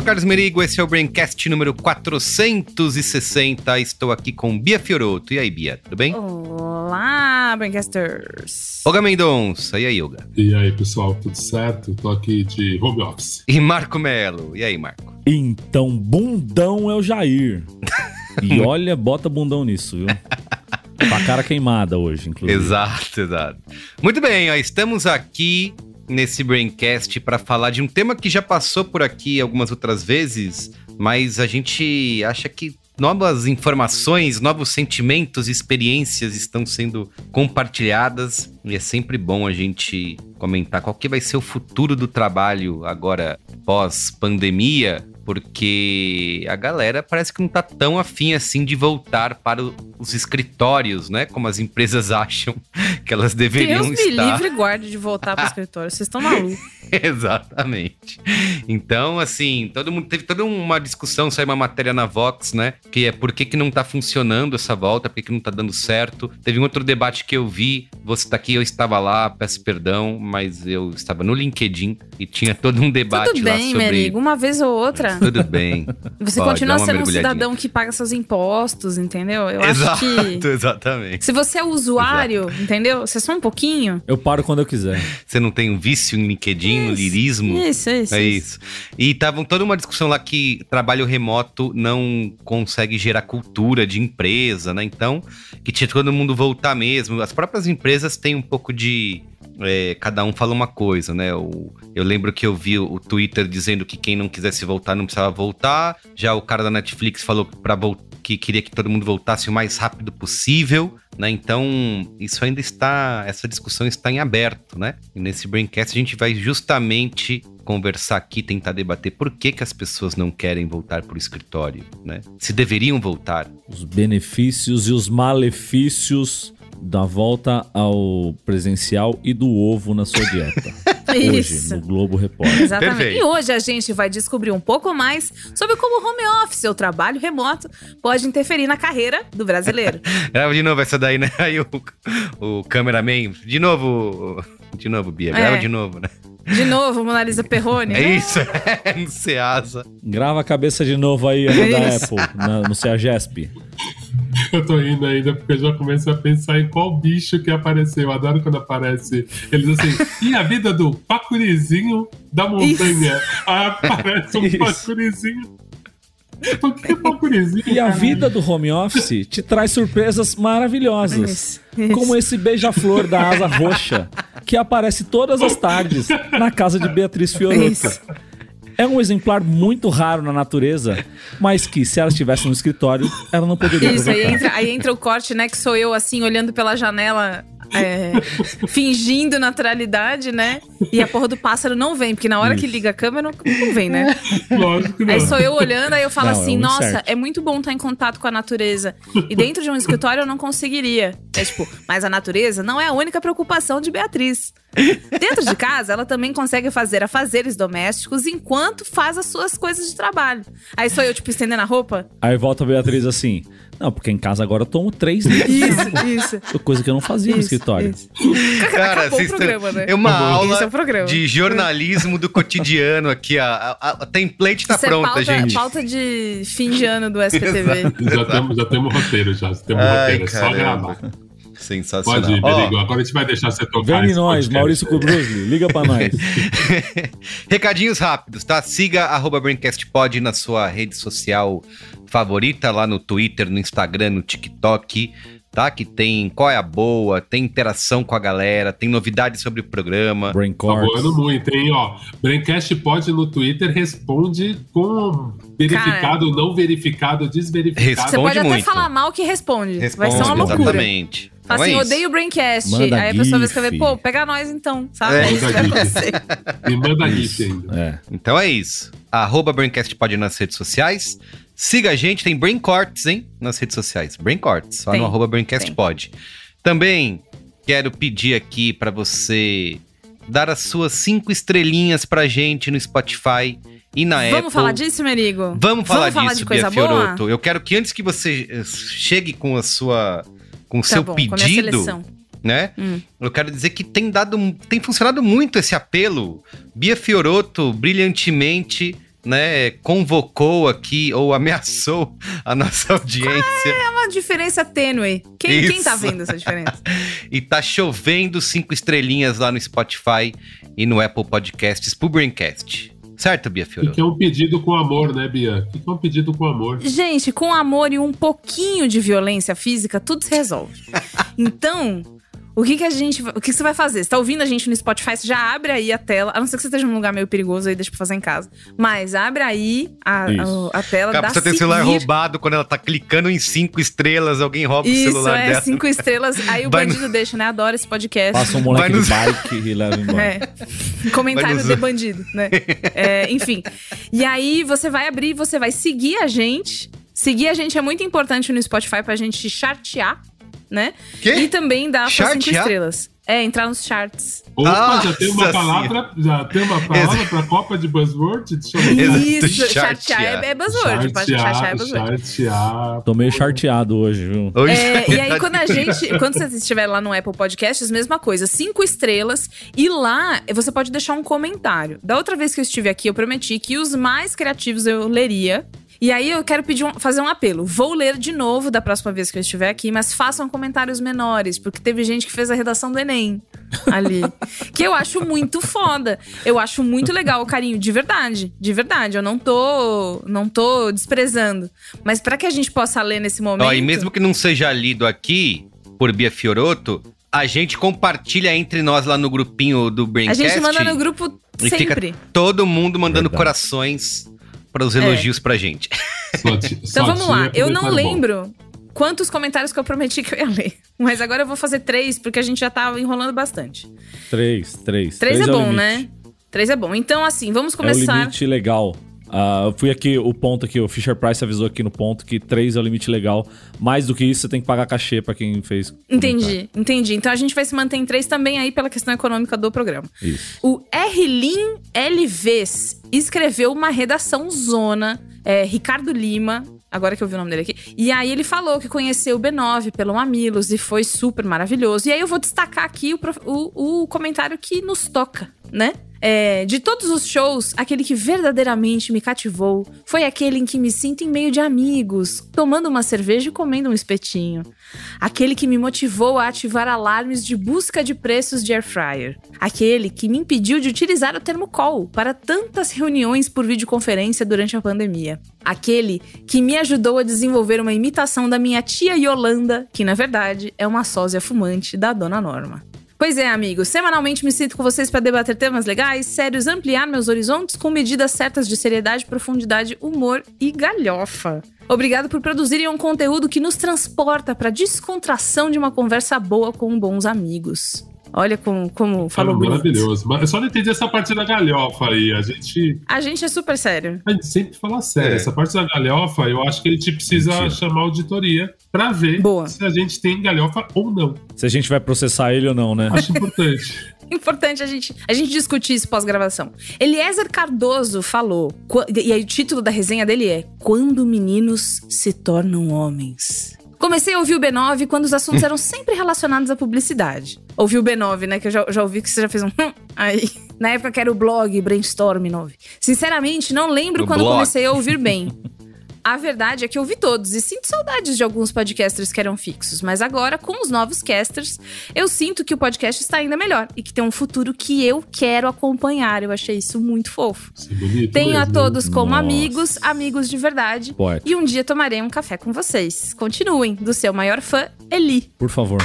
sou Carlos Merigo, esse é o Braincast número 460. Estou aqui com Bia Fioroto. E aí, Bia, tudo bem? Olá, Braincasters. Olga Mendonça. E aí, Olga? E aí, pessoal, tudo certo? Tô aqui de home office. E Marco Melo. E aí, Marco? Então, bundão é o Jair. e olha, bota bundão nisso, viu? Com a cara queimada hoje, inclusive. Exato, exato. Muito bem, ó, estamos aqui nesse Braincast para falar de um tema que já passou por aqui algumas outras vezes, mas a gente acha que novas informações, novos sentimentos experiências estão sendo compartilhadas. E é sempre bom a gente comentar qual que vai ser o futuro do trabalho agora pós pandemia porque a galera parece que não tá tão afim assim de voltar para os escritórios, né? Como as empresas acham que elas deveriam Deus estar. Deus me livre guarde de voltar para o escritório, vocês estão malucos. Exatamente. Então, assim, todo mundo teve toda uma discussão, saiu uma matéria na Vox, né? Que é por que, que não tá funcionando essa volta, por que, que não tá dando certo. Teve um outro debate que eu vi, você tá aqui, eu estava lá, peço perdão, mas eu estava no LinkedIn e tinha todo um debate Tudo lá bem, sobre... Merigo, uma vez ou outra. Tudo bem. Você Pode, continua sendo um cidadão que paga seus impostos, entendeu? Eu Exato, acho que. exatamente. Se você é usuário, entendeu? Você é só um pouquinho. Eu paro quando eu quiser. Você não tem um vício em LinkedIn, no Isso, lirismo? Isso, isso. É isso. E estavam toda uma discussão lá que trabalho remoto não consegue gerar cultura de empresa, né? Então, que tinha todo mundo voltar mesmo. As próprias empresas têm um pouco de. É, cada um fala uma coisa, né? O, eu lembro que eu vi o Twitter dizendo que quem não quisesse voltar não precisava voltar. Já o cara da Netflix falou vol- que queria que todo mundo voltasse o mais rápido possível, né? Então, isso ainda está. Essa discussão está em aberto, né? E nesse Braincast a gente vai justamente conversar aqui, tentar debater por que, que as pessoas não querem voltar para o escritório, né? Se deveriam voltar. Os benefícios e os malefícios da volta ao presencial e do ovo na sua dieta. Hoje, Isso. no Globo Repórter. Exatamente. Perfeito. E hoje a gente vai descobrir um pouco mais sobre como o home office, o trabalho remoto, pode interferir na carreira do brasileiro. Grava de novo essa daí, né? Aí o, o cameraman. De novo. De novo, Bia. Grava É. de novo, né? De novo, Mona Lisa Perrone. É isso, é no Ceasa. Grava a cabeça de novo aí, a da Isso. Apple, na- no CEAGESP. Eu tô rindo ainda porque eu já começo a pensar em qual bicho que apareceu. Eu adoro quando aparece eles assim. E a vida do pacurizinho da montanha? Aí aparece um Isso. pacurizinho. O que é pacurizinho? E a cara? vida do home office te traz surpresas maravilhosas. Isso, isso. Como esse beija-flor da asa roxa, que aparece todas as tardes na casa de Beatriz Fiorotto. É um exemplar muito raro na natureza, mas que, se ela estivesse no escritório, ela não poderia Isso, aí entra, aí entra o corte, né? Que sou eu, assim, olhando pela janela, é, fingindo naturalidade, né? E a porra do pássaro não vem, porque na hora que liga a câmera, não, não vem, né? Lógico que não. Aí sou eu olhando, aí eu falo Não, é assim, um nossa, insert. é muito bom estar em contato com a natureza. E dentro de um escritório eu não conseguiria. É tipo, mas a natureza não é a única preocupação de Beatriz. Dentro de casa, ela também consegue fazer afazeres domésticos enquanto faz as suas coisas de trabalho. Aí sou eu, tipo, estendendo a roupa. Aí volta a Beatriz assim: Não, porque em casa agora eu tomo três litros. Isso, isso. Coisa que eu não fazia no Isso, escritório. isso. Cara, Acabou o programa, tão- né? É uma Acabou. aula é o programa. de jornalismo do cotidiano aqui. A, a, a template tá Isso é pronta, pauta, gente. pauta de fim de ano do SPTV. Já temos, já temos roteiro, já. Temos Ai, roteiro. É só gravar. Sensacional. Pode ir, Berigo. Agora a gente vai deixar você tocar. Vem nós, podcast. Maurício Kubrusli, liga pra nós. Recadinhos rápidos, tá? Siga arroba BraincastPod na sua rede social favorita, lá no Twitter, no Instagram, no TikTok. tá? Que tem qual é a boa, tem interação com a galera, tem novidades sobre o programa. Tá voando muito, hein? Ó, Braincast pode no Twitter responde com verificado, não verificado, desverificado. Você Responde pode até muito. falar mal que responde. Vai ser uma Responde, loucura. Exatamente. Fala Então assim, é isso. odeio o Braincast. Manda Aí a pessoa vai escrever, pô, pega nós então, sabe? É. É isso que vai acontecer. Me manda GIF ainda. É. Então é isso. Arroba Braincast pode nas redes sociais. Siga a gente, tem Brain Cortes, hein? Nas redes sociais. Brain Cortes, só Tem, no arroba Braincast pode. Também quero pedir aqui pra você dar as suas cinco estrelinhas pra gente no Spotify e na Apple. Vamos falar disso, Merigo? Vamos falar Vamos disso, de coisa Bia boa? Fioroto. Eu quero que antes que você eh, chegue com a sua com o Tá seu bom, pedido, né? Hum. Eu quero dizer que tem dado, tem funcionado muito esse apelo. Bia Fioroto brilhantemente, né, convocou aqui ou ameaçou a nossa audiência É uma diferença tênue. Quem, quem tá vendo essa diferença? e tá chovendo cinco estrelinhas lá no Spotify e no Apple Podcasts pro Braincast. Certo, Bia O Fioroto? que é um pedido com amor, né, Bia? O que é um pedido com amor? Gente, com amor e um pouquinho de violência física, tudo se resolve. Então, o que que a gente. O que que você vai fazer? Você tá ouvindo a gente no Spotify, você já abre aí a tela. A não ser que você esteja num lugar meio perigoso aí, deixa pra fazer em casa. Mas abre aí a, a, a tela da precisa ter celular roubado quando ela tá clicando em cinco estrelas, alguém rouba o Isso, celular é, dela. cinco estrelas. Aí o Vai no- bandido deixa, né? Adoro esse podcast. Passa um moleque nos- de bike e leva embora. É. Comentário nos- de bandido, né? É, enfim. E aí você vai abrir, você vai seguir a gente. Seguir a gente é muito importante no Spotify pra gente chartear, né? Quê? E também dar suas cinco estrelas. É, entrar nos charts. Opa, já tem uma Nossa palavra, já tem uma palavra pra Copa de Buzzword? Deixa eu ver. Exato, Isso, chartear, é, é buzzword. Pode chartear é buzzword. chartear. Tô meio charteado hoje, viu? Hoje- É, e aí, quando a gente. Quando você estiver lá no Apple Podcasts, mesma coisa, cinco estrelas. E lá você pode deixar um comentário. Da outra vez que eu estive aqui, eu prometi que os mais criativos eu leria. E aí eu quero pedir um- fazer um apelo. Vou ler de novo da próxima vez que eu estiver aqui, mas façam comentários menores, porque teve gente que fez a redação do Enem ali. que eu acho muito foda. Eu acho muito legal o carinho, de verdade. De verdade. Eu não tô. não tô desprezando. Mas pra que a gente possa ler nesse momento. Ó, e mesmo que não seja lido aqui por Bia Fioroto, a gente compartilha entre nós lá no grupinho do A Braincast. gente manda no grupo e sempre. fica todo mundo mandando Verdade. corações para os elogios pra gente. Só ti- Então vamos lá. Eu não comentário bom. lembro quantos comentários que eu prometi que eu ia ler. Mas agora eu vou fazer três, porque a gente já tá enrolando bastante. Três, três. Três, é o bom, limite. né? Três é bom. Então, assim, vamos É o começar. limite legal. Eu fui aqui, o ponto aqui, o Fisher Price avisou aqui no ponto que três é o limite legal. Mais do que isso, você tem que pagar cachê pra quem fez. comentário. Entendi, entendi. Então a gente vai se manter em três também aí pela questão econômica do programa. Isso. O Erlin LVs escreveu uma redação zona, é, Ricardo Lima, agora que eu vi o nome dele aqui. E aí ele falou que conheceu o B9 pelo Mamilos e foi super maravilhoso. E aí eu vou destacar aqui o, o- o comentário que nos toca, né? É, de todos os shows, aquele que verdadeiramente me cativou foi aquele em que me sinto em meio de amigos, tomando uma cerveja e comendo um espetinho. Aquele que me motivou a ativar alarmes de busca de preços de air fryer. Aquele que me impediu de utilizar o termo call para tantas reuniões por videoconferência durante a pandemia. Aquele que me ajudou a desenvolver uma imitação da minha tia Yolanda, que na verdade é uma sósia fumante da dona Norma. Pois é, amigos, semanalmente me sinto com vocês para debater temas legais, sérios, ampliar meus horizontes com medidas certas de seriedade, profundidade, humor e galhofa. Obrigado por produzirem um conteúdo que nos transporta para descontração de uma conversa boa com bons amigos. Olha como, como falou bonito. Maravilhoso. Mas eu só não entendi essa parte da galhofa aí. A gente, A gente é super sério. a gente sempre fala sério. É. Essa parte da galhofa, eu acho que a gente precisa Mentira. chamar a auditoria pra ver Boa. se a gente tem galhofa ou não. Se a gente vai processar ele ou não, né? Acho importante. Importante a gente, a gente discutir isso pós-gravação. Eliezer Cardoso falou, e aí o título da resenha dele é Quando Meninos se Tornam Homens. Comecei a ouvir o B9 quando os assuntos eram sempre relacionados à publicidade. Ouvi o B9, né? Que eu já, já ouvi que você já fez um. hum aí. Na época que era o blog Brainstorm 9. Sinceramente, não lembro O quando blog. comecei a ouvir bem. A verdade é que eu vi todos e sinto saudades de alguns podcasters que eram fixos, mas agora, com os novos casters, eu sinto que o podcast está ainda melhor e que tem um futuro que eu quero acompanhar. Eu achei isso muito fofo. Isso é bonito Tenho a mesmo, todos como Nossa. amigos, amigos de verdade. Poético. E um dia tomarei um café com vocês. Continuem, do seu maior fã, Eli. Por favor.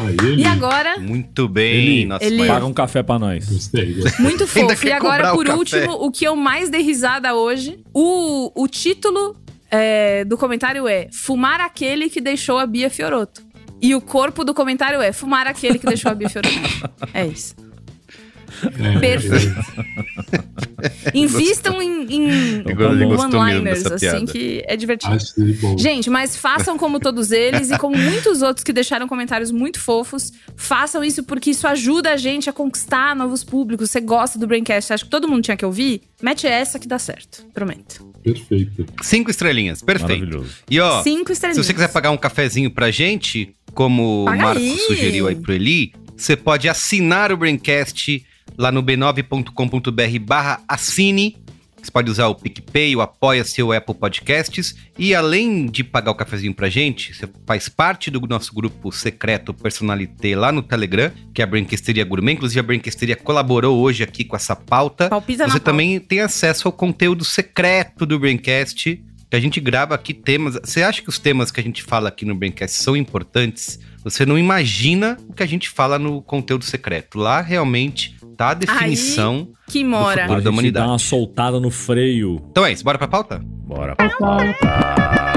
Aí ele. E agora, Muito bem, Eli, maior- Paga um café pra nós. Gostei, gostei. muito fofo. E agora, o por último, o que eu mais dei risada hoje, o, o título é, do comentário é Fumar aquele que deixou a Bia Fioroto. E o corpo do comentário é Fumar aquele que deixou a Bia Fioroto. É isso. É, Perfeito. Invistam em, em one-liners, assim, que é divertido. Achei bom. Gente, mas façam como todos eles e como muitos outros que deixaram comentários muito fofos. Façam isso porque isso ajuda a gente a conquistar novos públicos. Você gosta do Braincast, acha que todo mundo tinha que ouvir? Mete essa que dá certo. Prometo. Perfeito. Cinco estrelinhas, perfeito. Maravilhoso. E ó, Cinco se estrelinhas. você quiser pagar um cafezinho pra gente, como Paga o Marco aí. sugeriu aí pro Eli, você pode assinar o Braincast lá no b9.com.br barra assine. Você pode usar o PicPay, o Apoia-se ou Apple Podcasts. E além de pagar o cafezinho pra gente, você faz parte do nosso grupo secreto Personalité lá no Telegram, que é a Brinquesteria Gourmet. Inclusive, a Brinquesteria colaborou hoje aqui com essa pauta. Palpita na Você pauta. também tem acesso ao conteúdo secreto do Braincast, que a gente grava aqui temas. Você acha que os temas que a gente fala aqui no Braincast são importantes? Você não imagina o que a gente fala no conteúdo secreto. Lá realmente tá a definição. Que mora. futuro. A da humanidade. dá uma soltada no freio. Então é isso, bora pra pauta? Bora pra pauta.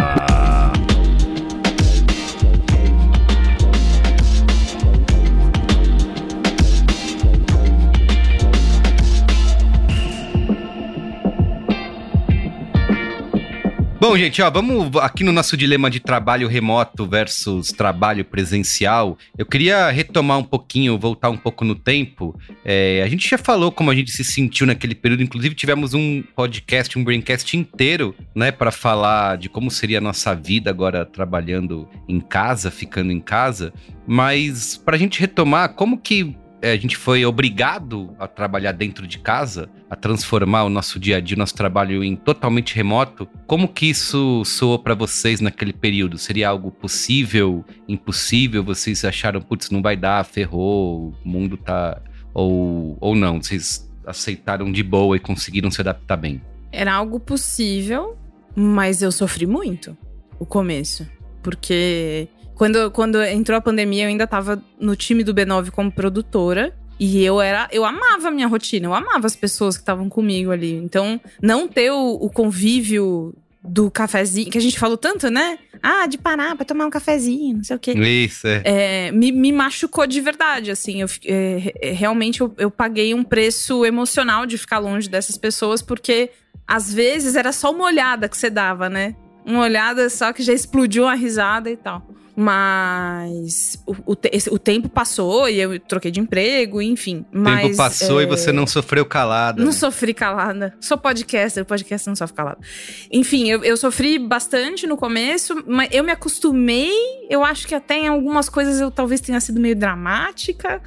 Bom, gente, ó, vamos aqui no nosso dilema de trabalho remoto versus trabalho presencial. Eu queria retomar um pouquinho, voltar um pouco no tempo. É, a gente já falou como a gente se sentiu naquele período. Inclusive, tivemos um podcast, um braincast inteiro, né, para falar de como seria a nossa vida agora trabalhando em casa, ficando em casa. Mas para a gente retomar, como que a gente foi obrigado a trabalhar dentro de casa, a transformar o nosso dia a dia, o nosso trabalho em totalmente remoto. Como que isso soou para vocês naquele período? Seria algo possível, impossível? Vocês acharam, putz, não vai dar, ferrou, o mundo tá. Ou, ou não? Vocês aceitaram de boa e conseguiram se adaptar bem? Era algo possível, mas eu sofri muito o começo. Porque quando, quando entrou a pandemia, eu ainda tava no time do B9 como produtora. E eu era. Eu amava a minha rotina, eu amava as pessoas que estavam comigo ali. Então, não ter o, o convívio do cafezinho, que a gente falou tanto, né? Ah, de parar pra tomar um cafezinho, não sei o quê. Isso, é. É, me, me machucou de verdade, assim. Eu, é, é, realmente eu, eu paguei um preço emocional de ficar longe dessas pessoas, porque às vezes era só uma olhada que você dava, né? Uma olhada só que já explodiu a risada e tal. Mas o, o, esse- o tempo passou e eu troquei de emprego, enfim. O Mas, tempo passou é, e você não sofreu calada. não né? sofri calada. Sou podcaster, podcast não sofre calada. Enfim, eu, eu sofri bastante no começo, mas eu me acostumei. Eu acho que até em algumas coisas eu talvez tenha sido meio dramática.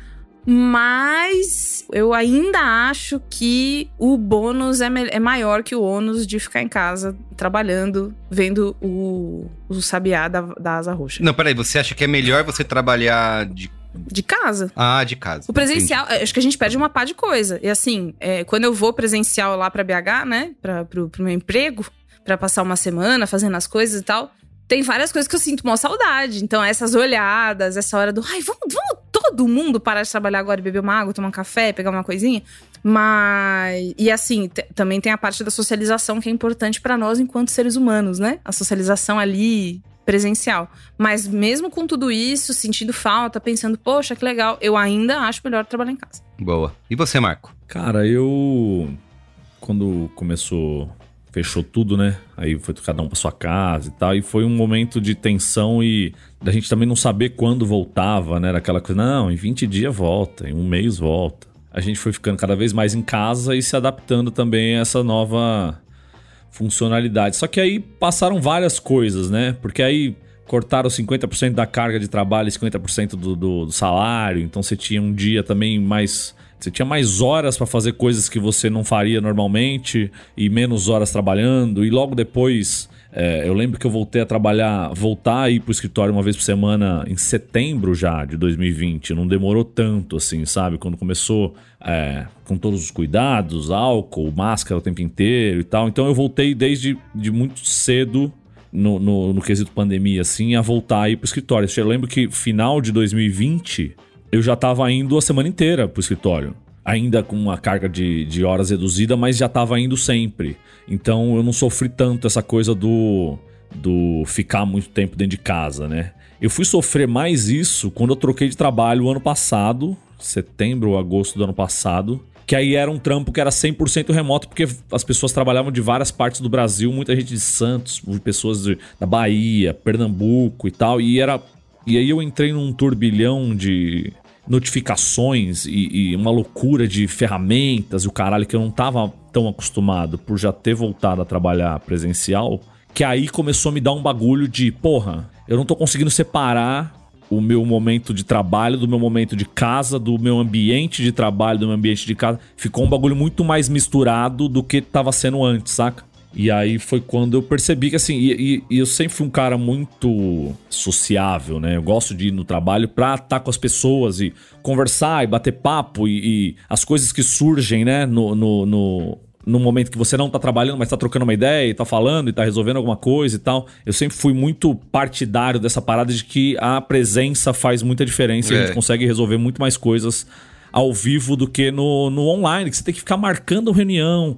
Mas eu ainda acho que o bônus é, é maior que o ônus de ficar em casa trabalhando, vendo o, o sabiá da, da asa roxa. Não, peraí, você acha que é melhor você trabalhar de. De casa. Ah, de casa. O presencial, é, acho que a gente perde uma pá de coisa. E assim, é, quando eu vou presencial lá pra BH, né, pra, pro, pro meu emprego, pra passar uma semana fazendo as coisas e tal, tem várias coisas que eu sinto uma saudade. Então, essas olhadas, essa hora do, ai, vamos, vamos todo mundo parar de trabalhar agora e beber uma água, tomar um café, pegar uma coisinha. Mas. E assim, também tem a parte da socialização que é importante pra nós enquanto seres humanos, né? A socialização ali presencial. Mas mesmo com tudo isso, sentindo falta, pensando, poxa, que legal, eu ainda acho melhor trabalhar em casa. Boa. E você, Marco? Cara, eu. Quando começou. Fechou tudo, né? Aí foi cada um pra sua casa e tal. E foi um momento de tensão e da gente também não saber quando voltava, né? Era aquela coisa, não, em 20 dias volta, em um mês volta. A gente foi ficando cada vez mais em casa e se adaptando também a essa nova funcionalidade. Só que aí passaram várias coisas, né? Porque aí cortaram 50% da carga de trabalho e 50% do, do, do salário. Então você tinha um dia também mais Você tinha mais horas para fazer coisas que você não faria normalmente e menos horas trabalhando. E logo depois, é, eu lembro que eu voltei a trabalhar, voltar a ir pro escritório uma vez por semana em setembro já de 2020. Não demorou tanto assim, sabe? Quando começou é, com todos os cuidados, álcool, máscara o tempo inteiro e tal. Então eu voltei desde de muito cedo no, no, no, quesito pandemia, assim, a voltar aí pro escritório. Eu lembro que final de 2020 eu já tava indo a semana inteira pro escritório. Ainda com uma carga de, de horas reduzida, mas já tava indo sempre. Então eu não sofri tanto essa coisa do, do ficar muito tempo dentro de casa, né? Eu fui sofrer mais isso quando eu troquei de trabalho ano passado, setembro ou agosto do ano passado, que aí era um trampo que era 100% remoto, porque as pessoas trabalhavam de várias partes do Brasil, muita gente de Santos, pessoas de, da Bahia, Pernambuco e tal, e era e aí eu entrei num turbilhão de notificações e, e, uma loucura de ferramentas e o caralho que eu não tava tão acostumado por já ter voltado a trabalhar presencial, que aí começou a me dar um bagulho de, porra, eu não tô conseguindo separar o meu momento de trabalho do meu momento de casa, do meu ambiente de trabalho, do meu ambiente de casa. Ficou um bagulho muito mais misturado do que tava sendo antes, saca? E aí foi quando eu percebi que assim, e, e, e, eu sempre fui um cara muito sociável, né? Eu gosto de ir no trabalho pra estar com as pessoas e conversar e bater papo e, e as coisas que surgem, né? No, no, no, no, momento que você não tá trabalhando, mas tá trocando uma ideia e tá falando e tá resolvendo alguma coisa e tal. Eu sempre fui muito partidário dessa parada de que a presença faz muita diferença é. e a gente é. consegue resolver muito mais coisas ao vivo do que no, no online, que você tem que ficar marcando reunião.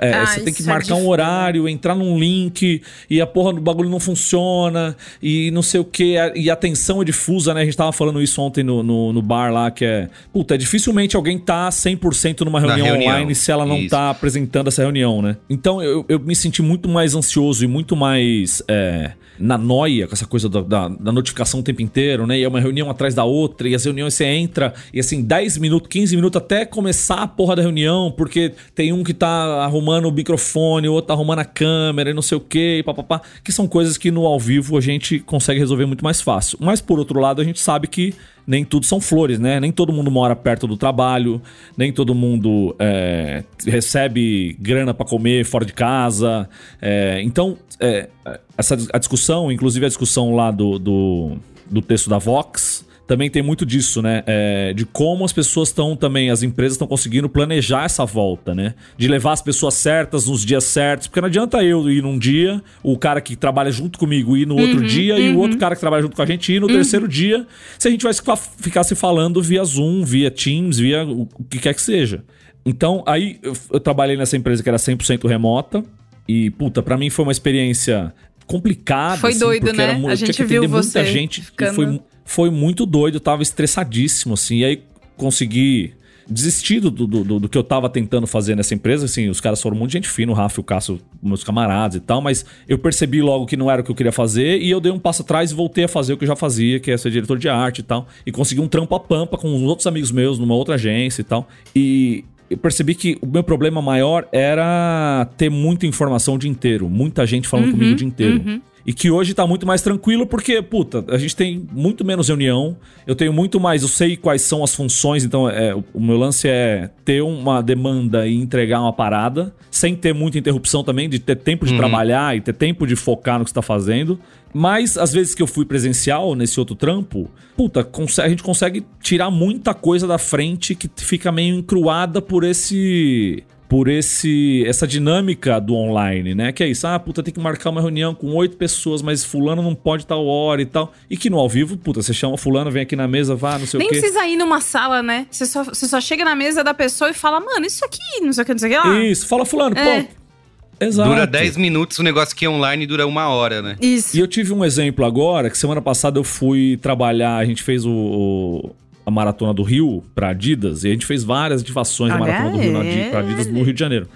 É, ah, você tem que é marcar é um horário, entrar num link e a porra do bagulho não funciona e não sei o que. E a tensão é difusa, né? A gente tava falando isso ontem no, no, no bar lá, que é. Puta, é dificilmente alguém tá 100% numa reunião, reunião, online se ela não isso. tá apresentando essa reunião, né? Então eu, eu me senti muito mais ansioso e muito mais. É, na noia com essa coisa da, da, da, notificação o tempo inteiro, né? E é uma reunião atrás da outra, e as reuniões você entra, e assim, 10 minutos, 15 minutos até começar a porra da reunião, porque tem um que tá arrumando o microfone, o outro tá arrumando a câmera e não sei o que, papapá, que são coisas que no ao vivo a gente consegue resolver muito mais fácil. Mas por outro lado, a gente sabe que nem tudo são flores, né? Nem todo mundo mora perto do trabalho, nem todo mundo é, recebe grana para comer fora de casa. É, então, é, essa a discussão, inclusive a discussão lá do, do, do texto da Vox, também tem muito disso, né? É, de como as pessoas estão também, as empresas estão conseguindo planejar essa volta, né? De levar as pessoas certas nos dias certos. Porque não adianta eu ir num dia, o cara que trabalha junto comigo ir no outro uhum, dia uhum. e o outro uhum. cara que trabalha junto com a gente ir no uhum. terceiro dia. Se a gente vai ficar se falando via Zoom, via Teams, via o que quer que seja. Então, aí eu, eu trabalhei nessa empresa que era 100% remota. E, puta, pra mim foi uma experiência complicada. Foi assim, doido, né? Era, a gente viu você muita gente ficando... foi foi muito doido, eu tava estressadíssimo, assim. E aí consegui desistir do, do, do, do, que eu tava tentando fazer nessa empresa. Assim, os caras foram muito gente fina, o Rafa e o Cássio, meus camaradas e tal, mas eu percebi logo que não era o que eu queria fazer e eu dei um passo atrás e voltei a fazer o que eu já fazia, que é ser diretor de arte e tal. E consegui um trampo a pampa com outros amigos meus numa outra agência e tal. E eu percebi que o meu problema maior era ter muita informação o dia inteiro, muita gente falando uhum, comigo o dia inteiro. Uhum e que hoje tá muito mais tranquilo porque, puta, a gente tem muito menos reunião, eu tenho muito mais, eu sei quais são as funções, então é, o meu lance é ter uma demanda e entregar uma parada, sem ter muita interrupção também, de ter tempo de uhum. trabalhar e ter tempo de focar no que está fazendo. Mas, às vezes que eu fui presencial nesse outro trampo, puta, a gente consegue tirar muita coisa da frente que fica meio encruada por esse por esse essa dinâmica do online, né? Que é isso, ah, puta, tem que marcar uma reunião com oito pessoas, mas fulano não pode tal hora e tal. E que no ao vivo, puta, você chama fulano, vem aqui na mesa, vá, não sei Nem o quê. Nem precisa ir numa sala, né? Você só, você só chega na mesa da pessoa e fala, mano, isso aqui, não sei o que, não sei o que lá. Isso, fala fulano, é. pô. Exato. Dura 10 minutos, o negócio que é online dura uma hora, né? Isso. E eu tive um exemplo agora, que semana passada eu fui trabalhar, a gente fez o, a maratona do Rio pra Adidas, e a gente fez várias ativações da maratona do Rio na, pra Adidas no Rio de Janeiro.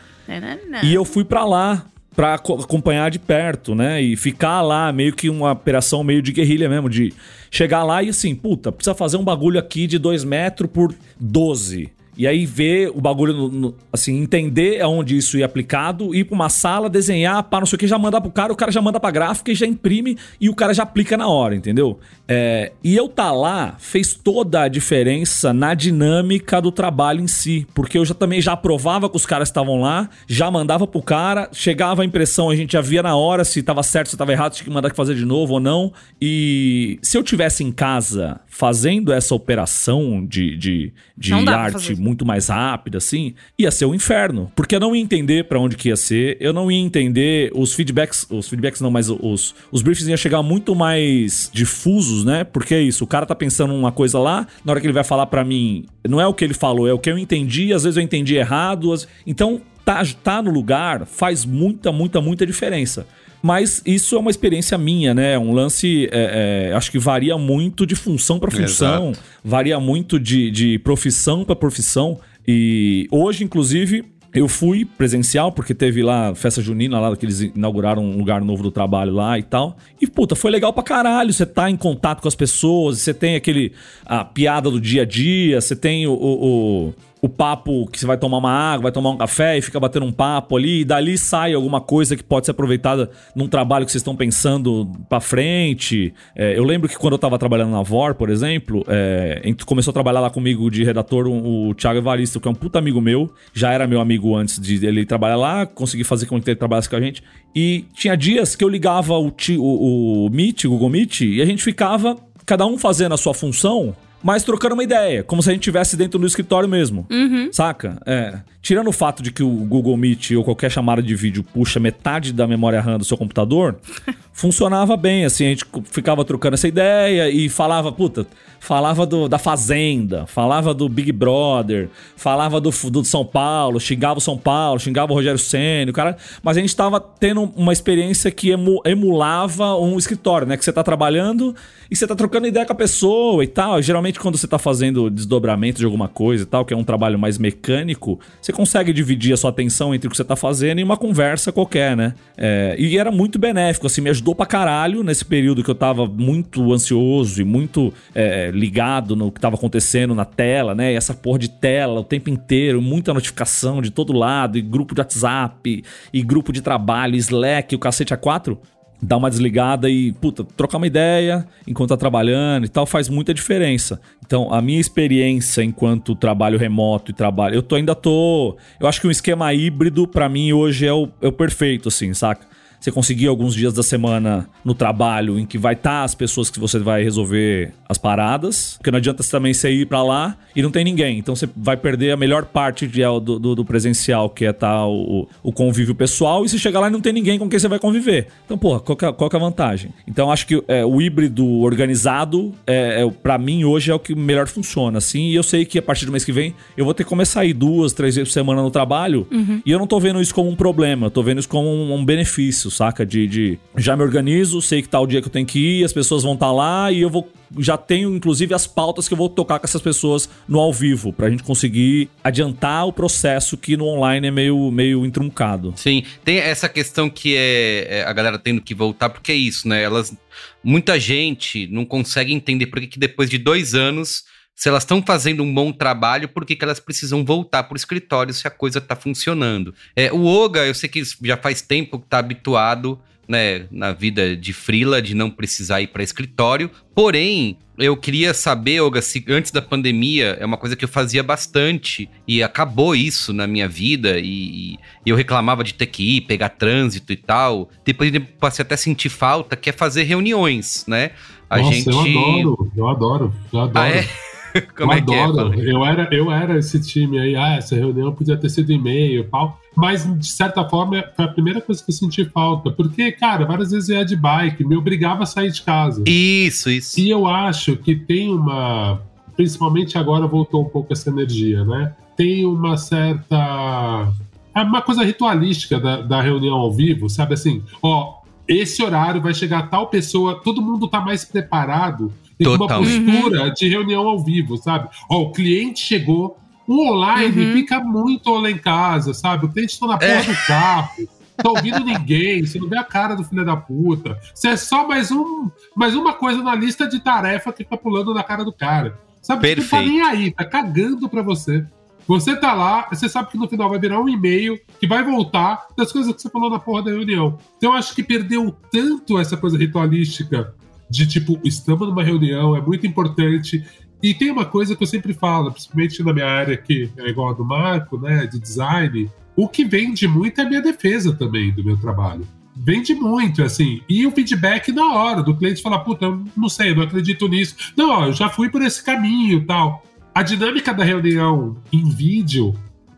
E eu fui para lá para acompanhar de perto, né? E ficar lá, meio que uma operação meio de guerrilha mesmo, de chegar lá e assim, puta, precisa fazer um bagulho aqui de 2 metros por 12. E aí ver o bagulho, no- no- assim, entender aonde isso ia aplicado, ir pra uma sala, desenhar, pá, não sei o que, já mandar pro cara, o cara já manda pra gráfica e já imprime e o cara já aplica na hora, entendeu? É, e eu tá lá fez toda a diferença na dinâmica do trabalho em si, porque eu já também já aprovava que os caras estavam lá, já mandava pro cara, chegava a impressão, a gente já via na hora se tava certo, se tava errado, se tinha que mandar fazer de novo ou não. E se eu tivesse em casa fazendo essa operação de, de, de arte. Muito mais rápida, assim, ia ser o inferno. Porque eu não ia entender pra onde que ia ser, eu não ia entender os feedbacks, os feedbacks não, mas os, os briefs iam chegar muito mais difusos, né? Porque é isso, o cara tá pensando uma coisa lá, na hora que ele vai falar pra mim, não é o que ele falou, é o que eu entendi, às vezes eu entendi errado. Então, tá, tá no lugar faz muita, muita, muita diferença. Mas isso é uma experiência minha, né? Um lance, é, é, acho que varia muito de função para função, varia muito de, de profissão para profissão. E hoje, inclusive, eu fui presencial, porque teve lá festa junina, lá que eles inauguraram um lugar novo do trabalho lá e tal. E, puta, foi legal pra caralho. Você tá em contato com as pessoas, você tem aquele. a piada do dia a dia, você tem o- o- o o papo que você vai tomar uma água, vai tomar um café e fica batendo um papo ali, e dali sai alguma coisa que pode ser aproveitada num trabalho que vocês estão pensando pra frente. É, eu lembro que quando eu tava trabalhando na VOR, por exemplo, é, começou a trabalhar lá comigo de redator um- o Thiago Evaristo, que é um puta amigo meu, já era meu amigo antes de ele trabalhar lá, consegui fazer com que ele trabalhasse com a gente. E tinha dias que eu ligava o, o, o Meet, o Google Meet, e a gente ficava, cada um fazendo a sua função, mas trocando uma ideia, como se a gente estivesse dentro do escritório mesmo. Saca? É. Tirando o fato de que o Google Meet ou qualquer chamada de vídeo puxa metade da memória RAM do seu computador, funcionava bem, assim, a gente ficava trocando essa ideia e falava, puta, falava do, da Fazenda, falava do Big Brother, falava do, do São Paulo, xingava o São Paulo, xingava o Rogério Senna, o cara, mas a gente tava tendo uma experiência que emu- emulava um escritório, né, que você tá trabalhando e você tá trocando ideia com a pessoa e tal, geralmente quando você tá fazendo desdobramento de alguma coisa e tal, que é um trabalho mais mecânico, você consegue dividir a sua atenção entre o que você tá fazendo e uma conversa qualquer, né? É, e era muito benéfico, assim, me ajudou pra caralho nesse período que eu tava muito ansioso e muito é, ligado no que tava acontecendo na tela, né? E essa porra de tela o tempo inteiro, muita notificação de todo lado, e grupo de WhatsApp, e grupo de trabalho, Slack, o cacete A4 dar uma desligada e, puta, trocar uma ideia enquanto tá trabalhando e tal, faz muita diferença. Então, a minha experiência enquanto trabalho remoto e trabalho, eu tô, ainda tô, eu acho que um esquema híbrido pra mim hoje é o, é o perfeito, assim, saca? Você conseguir alguns dias da semana no trabalho em que vai estar as pessoas que você vai resolver as paradas, porque não adianta você também você ir pra lá e não tem ninguém. Então você vai perder a melhor parte de- do, do- do presencial, que é tá o, o convívio pessoal, e você chega lá e não tem ninguém com quem você vai conviver. Então, porra, qual que é, qual que é a vantagem? Então acho que é, o híbrido organizado, é, é, para mim hoje é o que melhor funciona, assim, e eu sei que a partir do mês que vem eu vou ter que começar a ir duas, três vezes por semana no trabalho, e eu não tô vendo isso como um problema, eu tô vendo isso como um, um benefício, saca? De, de já me organizo, sei que tá o dia que eu tenho que ir, as pessoas vão estar lá e eu vou já tenho inclusive as pautas que eu vou tocar com essas pessoas no ao vivo, pra gente conseguir adiantar o processo que no online é meio, meio entruncado. Sim, tem essa questão que é, é a galera tendo que voltar, porque é isso, né? Elas. Muita gente não consegue entender por que depois de dois anos, se elas estão fazendo um bom trabalho, por que, que elas precisam voltar pro escritório se a coisa tá funcionando. É, o Oga, eu sei que já faz tempo que tá habituado. Né, na vida de frila, de não precisar ir para escritório. Porém, eu queria saber, Olga, se antes da pandemia é uma coisa que eu fazia bastante e acabou isso na minha vida e, e eu reclamava de ter que ir, pegar trânsito e tal. Depois eu passei até a sentir falta, que é fazer reuniões, né? A Nossa, gente. eu adoro, eu adoro, eu adoro. Ah, é? Como eu é é? adoro. Aí. Eu era, eu era esse time aí, ah, essa reunião podia ter sido e-mail e tal. Mas, de certa forma, foi a primeira coisa que eu senti falta. Porque, cara, várias vezes eu ia de bike, me obrigava a sair de casa. Isso, isso. E eu acho que tem uma. Principalmente agora voltou um pouco essa energia, né? Tem uma certa. É uma coisa ritualística da, da reunião ao vivo, sabe assim? Ó, esse horário vai chegar tal pessoa, todo mundo tá mais preparado e com uma Totalmente. postura de reunião ao vivo, sabe? Ó, o cliente chegou, o online Uhum. fica muito lá em casa, sabe? O cliente tá na porra É. do carro. Tá ouvindo ninguém, você não vê a cara do filho da puta. Você é só mais, um, mais uma coisa na lista de tarefa que tá pulando na cara do cara. Sabe? Você não tá Perfeito. nem aí, tá cagando pra você. Você tá lá, você sabe que no final vai virar um e-mail que vai voltar das coisas que você falou na porra da reunião. Então eu acho que perdeu tanto essa coisa ritualística de tipo, estamos numa reunião, é muito importante. E tem uma coisa que eu sempre falo, principalmente na minha área que é igual a do Marco, né, de design, o que vende muito é a minha defesa também do meu trabalho. Vende muito, assim. E o feedback na hora, do cliente falar, puta, eu não sei, eu não acredito nisso. Não, ó, eu já fui por esse caminho tal. A dinâmica da reunião em vídeo,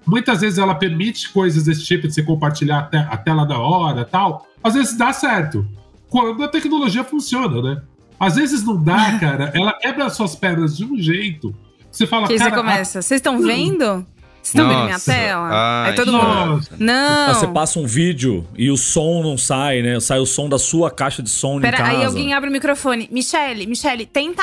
muitas vezes ela permite coisas desse tipo, de você compartilhar a tela na hora tal. Às vezes dá certo. Quando a tecnologia funciona, né? Às vezes não dá, cara. Ela quebra as suas pernas de um jeito. Você fala, que cara. você começa. Vocês estão vendo? Vocês estão vendo minha tela? Ai, Aí todo mundo. Nossa. Não. Aí você passa um vídeo e o som não sai, né? Sai o som da sua caixa de som em Pera, casa. aí alguém abre o microfone. Michele, Michele, tenta.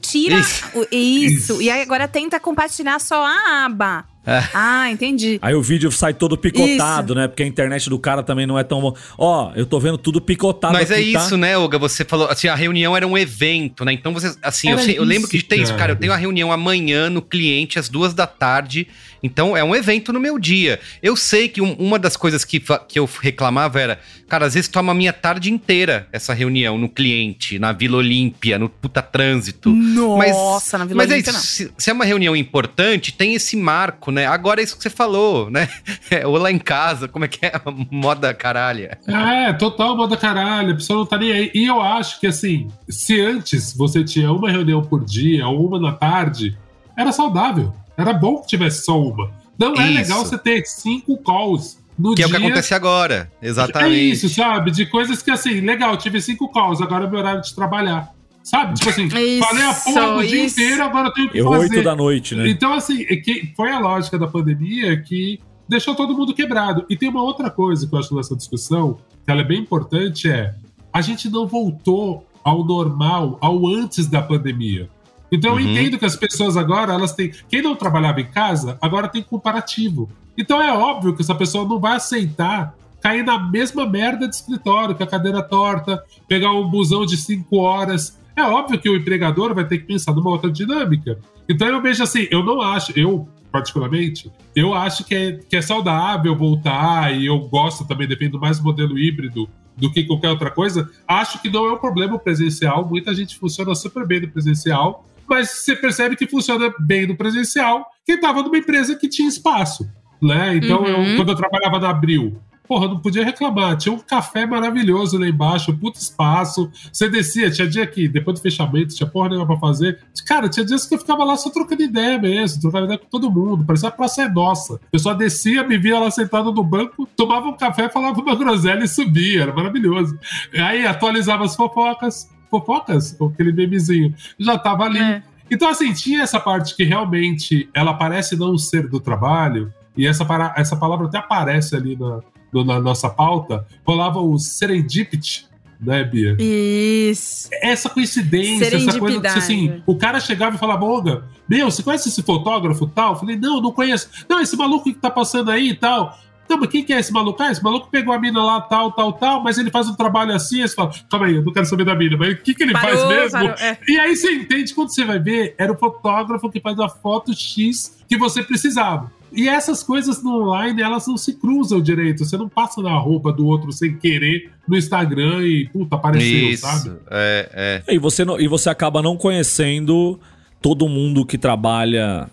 Tira Isso. o- isso. E aí agora tenta compartilhar só a aba. É. Ah, entendi. Aí o vídeo sai todo picotado, né? Porque a internet do cara também não é tão. bom. Ó, eu tô vendo tudo picotado Mas é aqui, tá? isso, né, Olga? Você falou, assim, a reunião era um evento, né? Então você, assim, eu, Era sei- eu lembro isso, que tem isso, cara. Eu tenho a reunião amanhã no cliente às duas da tarde. Então é um evento no meu dia. Eu sei que um- uma das coisas que, que eu reclamava era, cara, às vezes toma a minha tarde inteira essa reunião no cliente, na Vila Olímpia, no puta trânsito. Nossa, na Vila mas é Olímpia, isso, não. se, se é uma reunião importante, tem esse marco, né? Agora é isso que você falou, né? É, ou lá em casa, como é que é? Moda caralha. É, total moda caralho, a pessoa não tá nem aí. E eu acho que assim, se antes você tinha uma reunião por dia ou uma na tarde, era saudável. Era bom que tivesse só uma. Não é Isso. legal você ter cinco calls no Que dia. é o que acontece agora. Exatamente. É isso, sabe? De coisas que assim, legal, tive cinco calls, agora é meu horário de trabalhar. Sabe? Tipo assim, Isso, falei a porra do dia inteiro, agora eu tenho que Eu fazer. oito da noite, né? Então, assim, é que foi a lógica da pandemia que deixou todo mundo quebrado. E tem uma outra coisa que eu acho nessa discussão, que ela é bem importante, é a gente não voltou ao normal, ao antes da pandemia. Então eu Uhum. entendo que as pessoas agora, elas têm. Quem não trabalhava em casa, agora tem comparativo. Então é óbvio que essa pessoa não vai aceitar cair na mesma merda de escritório, com a cadeira torta, pegar um busão de cinco horas. É óbvio que o empregador vai ter que pensar numa outra dinâmica. Então eu vejo assim, eu não acho, eu particularmente, eu acho que é, que é saudável voltar e eu gosto também, defendo mais o modelo híbrido do que qualquer outra coisa. Acho que não é um problema o presencial, muita gente funciona super bem no presencial, mas você percebe que funciona bem no presencial quem estava numa empresa que tinha espaço. Né? Então, Uhum. eu, quando eu trabalhava na Abril, porra, não podia reclamar. Tinha um café maravilhoso lá embaixo, um puto espaço. Você descia, tinha dia que, depois do fechamento, tinha porra nenhuma pra fazer. Cara, tinha dias que eu ficava lá só trocando ideia mesmo, trocando ideia com todo mundo. Parecia a praça é nossa. A pessoa descia, me via lá sentado no banco, tomava um café, falava uma groselha e subia. Era maravilhoso. Aí atualizava as fofocas. Fofocas? Aquele memezinho. Já tava ali. É. Então, assim, tinha essa parte que realmente ela parece não ser do trabalho, e essa, para- essa palavra até aparece ali na, na nossa pauta, rolava o serendipity, né, Bia? Isso. Essa coincidência, essa coisa que, assim, o cara chegava e falava, Olga, meu, você conhece esse fotógrafo tal? Eu falei, não, não conheço. Não, esse maluco que tá passando aí e tal. Não, mas quem que é esse maluco? Ah, esse maluco pegou a mina lá, tal, tal, tal, mas ele faz um trabalho assim. Aí você fala, calma aí, eu não quero saber da mina, mas o que, que ele faz Parou, mesmo? parou, é. E aí você entende quando você vai ver, era o fotógrafo que faz a foto X que você precisava. E essas coisas no online, elas não se cruzam direito. Você não passa na roupa do outro sem querer no Instagram e, puta, apareceu, Isso. sabe? É, é. E você, não- e você acaba não conhecendo todo mundo que trabalha.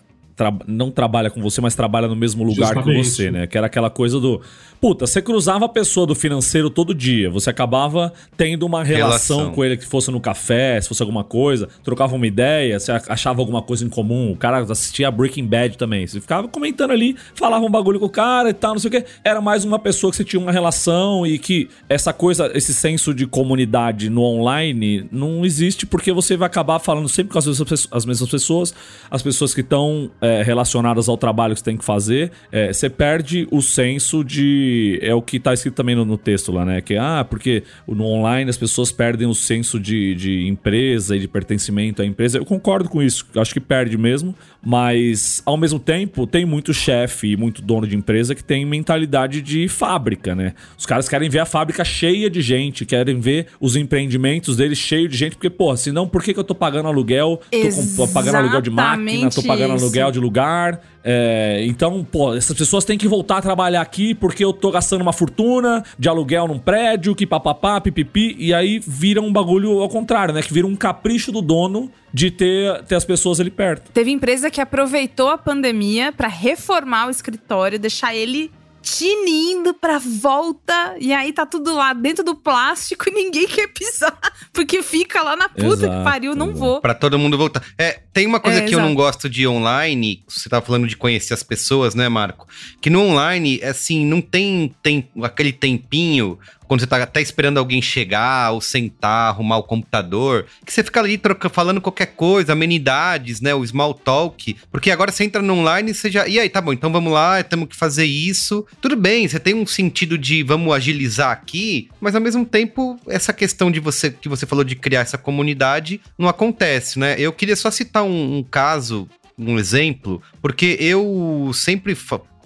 Tra- não trabalha com você, mas trabalha no mesmo lugar que Justamente. você, né? Que era aquela coisa do. Puta, você cruzava a pessoa do financeiro todo dia. Você acabava tendo uma relação, Relação. com ele que fosse no café, se fosse alguma coisa, trocava uma ideia, você achava alguma coisa em comum. O cara assistia Breaking Bad também. Você ficava comentando ali, falava um bagulho com o cara e tal, não sei o quê. Era mais uma pessoa que você tinha uma relação e que essa coisa, esse senso de comunidade no online não existe porque você vai acabar falando sempre com as mesmas, pesso- as mesmas pessoas, as pessoas que estão é, relacionadas ao trabalho que você tem que fazer. É, você perde o senso de é o que tá escrito também no, no texto lá, né? Que ah, porque no online as pessoas perdem o senso de, de empresa e de pertencimento à empresa. Eu concordo com isso, acho que perde mesmo, mas ao mesmo tempo tem muito chefe e muito dono de empresa que tem mentalidade de fábrica, né? Os caras querem ver a fábrica cheia de gente, querem ver os empreendimentos deles cheios de gente, porque, pô, senão por que, que eu tô pagando aluguel? Tô, com, pagando aluguel de máquina, tô pagando isso. aluguel de lugar. É, então, pô, essas pessoas têm que voltar a trabalhar aqui porque eu tô gastando uma fortuna de aluguel num prédio, que papapá, pipipi, e aí vira um bagulho ao contrário, né? Que vira um capricho do dono de ter, ter as pessoas ali perto. Teve empresa que aproveitou a pandemia para reformar o escritório, deixar ele tinindo pra volta. E aí tá tudo lá dentro do plástico e ninguém quer pisar. Porque fica lá na puta exato, que pariu, não exato. vou. Pra todo mundo voltar. É, tem uma coisa é, que exato. eu não gosto de online. Você tava falando de conhecer as pessoas, né, Marco? Que no online, assim, não tem, tem aquele tempinho quando você tá até esperando alguém chegar, ou sentar, arrumar o computador, que você fica ali troca, falando qualquer coisa, amenidades, né? O small talk. Porque agora você entra no online e você já. E aí, tá bom, então vamos lá, temos que fazer isso. Tudo bem, você tem um sentido de vamos agilizar aqui, mas ao mesmo tempo, essa questão de você que você falou de criar essa comunidade não acontece, né? Eu queria só citar um, um caso um exemplo, porque eu sempre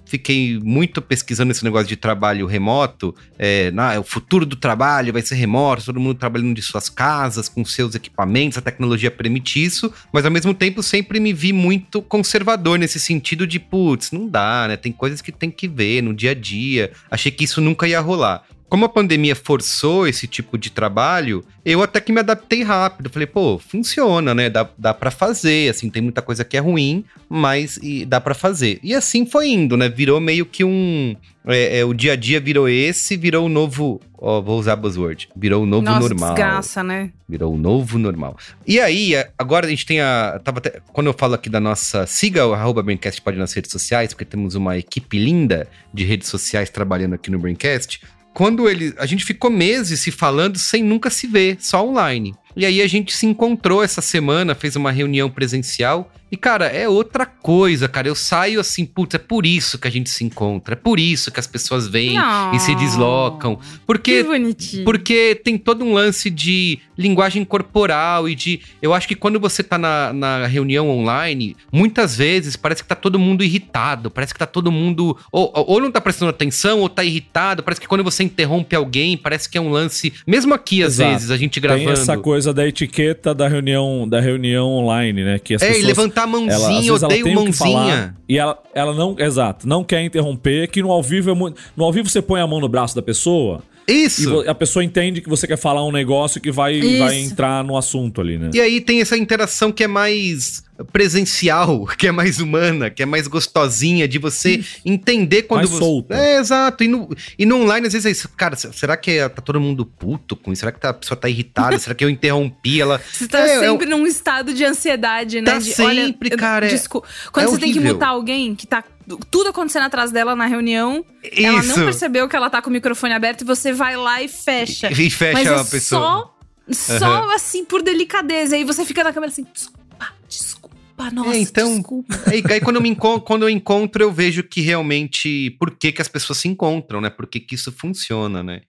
fiquei muito pesquisando esse negócio de trabalho remoto. É, na, o futuro do trabalho vai ser remoto, todo mundo trabalhando de suas casas, com seus equipamentos, a tecnologia permite isso, mas ao mesmo tempo sempre me vi muito conservador nesse sentido de, putz, não dá, né? Tem coisas que tem que ver no dia a dia. Achei que isso nunca ia rolar como a pandemia forçou esse tipo de trabalho, eu até que me adaptei rápido. Falei, pô, funciona, né? Dá, dá para fazer, assim, tem muita coisa que é ruim, mas e dá para fazer. E assim foi indo, né? Virou meio que um. É, é, o dia a dia virou esse, virou o novo. Ó, vou usar buzzword. Virou o novo Nossa, normal. desgraça, né? Virou o novo normal. E aí, agora a gente tem a. Tava até, quando eu falo aqui da nossa. Siga o arroba Braincast pode nas redes sociais, porque temos uma equipe linda de redes sociais trabalhando aqui no Braincast quando ele. A gente ficou meses se falando sem nunca se ver, só online. E aí a gente se encontrou essa semana, fez uma reunião presencial. E, cara, é outra coisa, cara. Eu saio assim, putz, é por isso que a gente se encontra. É por isso que as pessoas vêm e se deslocam. Porque, que bonitinho. Porque tem todo um lance de linguagem corporal e de. Eu acho que quando você tá na, na reunião online, muitas vezes parece que tá todo mundo irritado. Parece que tá todo mundo. Ou, ou não tá prestando atenção, ou tá irritado. Parece que quando você interrompe alguém, parece que é um lance. Mesmo aqui, às Exato. vezes, a gente gravando. Tem essa coisa da etiqueta da reunião, da reunião online, né? Que as é, pessoas, a mãozinha, ela, odeio mãozinha. Falar, e ela, ela não. Exato, não quer interromper, que no ao vivo é muito. No ao vivo você põe a mão no braço da pessoa. Isso. E a pessoa entende que você quer falar um negócio que vai, vai entrar no assunto ali, né? E aí tem essa interação que é mais presencial, que é mais humana, que é mais gostosinha de você Isso. entender quando mais você. Solta. É, exato. E no, e no online, às vezes, é isso. Cara, será que tá todo mundo puto com isso? Será que tá, a pessoa tá irritada? será que eu interrompi ela? Você tá é, sempre é, num estado de ansiedade, né? Tá de, sempre, olha, cara. Desculpa. Quando é você horrível. tem que mutar alguém que tá tudo acontecendo atrás dela na reunião. Isso. Ela não percebeu que ela tá com o microfone aberto e você vai lá e fecha. E, e fecha Mas a é pessoa. Só, só uhum. assim, por delicadeza. E você fica na câmera assim, desculpa, desculpa, nossa, é, então, desculpa. Aí, aí quando, eu me encontro, quando eu encontro, eu vejo que realmente. Por que, que as pessoas se encontram, né? Por que, que isso funciona, né?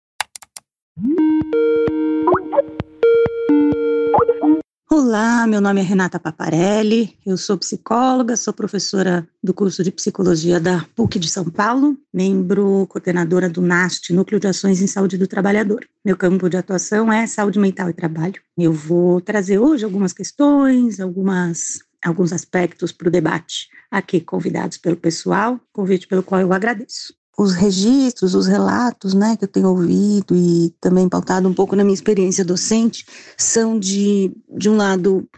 Olá, meu nome é Renata Paparelli, eu sou psicóloga, sou professora do curso de Psicologia da PUC de São Paulo, membro coordenadora do NAST, Núcleo de Ações em Saúde do Trabalhador. Meu campo de atuação é saúde mental e trabalho. Eu vou trazer hoje algumas questões, algumas, alguns aspectos para o debate aqui, convidados pelo pessoal, convite pelo qual eu agradeço os registros, os relatos, né, que eu tenho ouvido e também pautado um pouco na minha experiência docente, são de, de um lado,